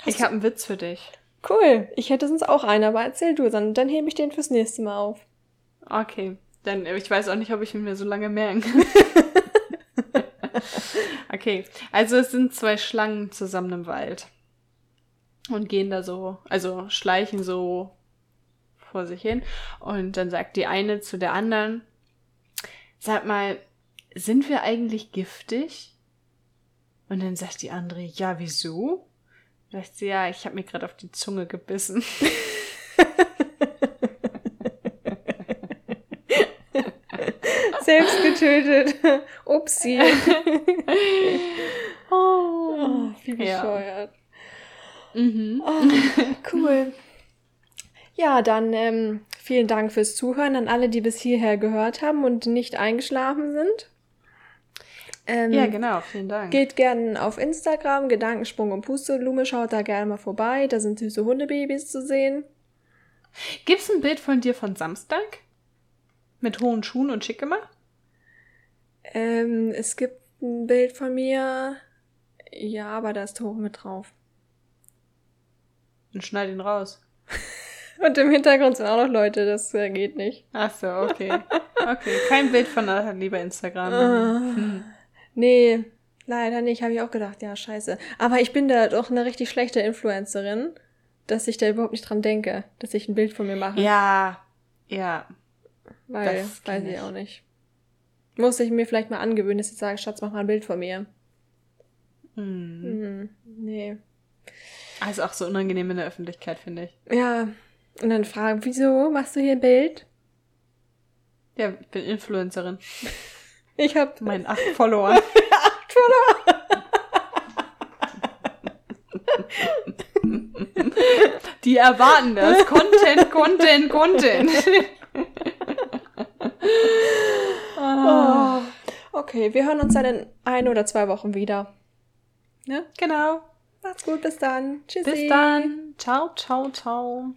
Hast ich habe einen Witz für dich. Cool. Ich hätte sonst auch einen, aber erzähl du, dann, dann hebe ich den fürs nächste Mal auf. Okay. Dann, ich weiß auch nicht, ob ich ihn mir so lange merken kann. okay. Also es sind zwei Schlangen zusammen im Wald. Und gehen da so, also schleichen so vor sich hin. Und dann sagt die eine zu der anderen, sag mal, sind wir eigentlich giftig? Und dann sagt die andere, ja, wieso? Sagt sie, ja, ich habe mir gerade auf die Zunge gebissen. Selbst getötet. Upsi. oh, wie bescheuert. Ja. Mhm. Oh, cool. Ja, dann ähm, vielen Dank fürs Zuhören an alle, die bis hierher gehört haben und nicht eingeschlafen sind. Ähm, ja, genau, vielen Dank. Geht gerne auf Instagram, Gedankensprung und Pusteblume, schaut da gerne mal vorbei, da sind süße Hundebabys zu sehen. Gibt's ein Bild von dir von Samstag? Mit hohen Schuhen und schick gemacht? Ähm, es gibt ein Bild von mir. Ja, aber da ist hoch mit drauf. Und schneid ihn raus. und im Hintergrund sind auch noch Leute, das äh, geht nicht. Ach so, okay. Okay, kein Bild von lieber Instagram. Uh, hm. Nee, leider nicht, habe ich auch gedacht, ja, scheiße. Aber ich bin da doch eine richtig schlechte Influencerin, dass ich da überhaupt nicht dran denke, dass ich ein Bild von mir mache. Ja, ja. Weil, das weiß ich auch nicht. Muss ich mir vielleicht mal angewöhnen, dass ich sage, Schatz, mach mal ein Bild von mir. Hm. Mhm. Nee. Also auch so unangenehm in der Öffentlichkeit, finde ich. Ja. Und dann fragen, wieso machst du hier ein Bild? Ja, ich bin Influencerin. Ich habe meinen acht Follower. acht Follower. Die erwarten das. Content, Content, Content. oh. Okay, wir hören uns dann in ein oder zwei Wochen wieder. Ja, genau. Macht's gut, bis dann. Tschüssi. Bis dann. Ciao, ciao, ciao.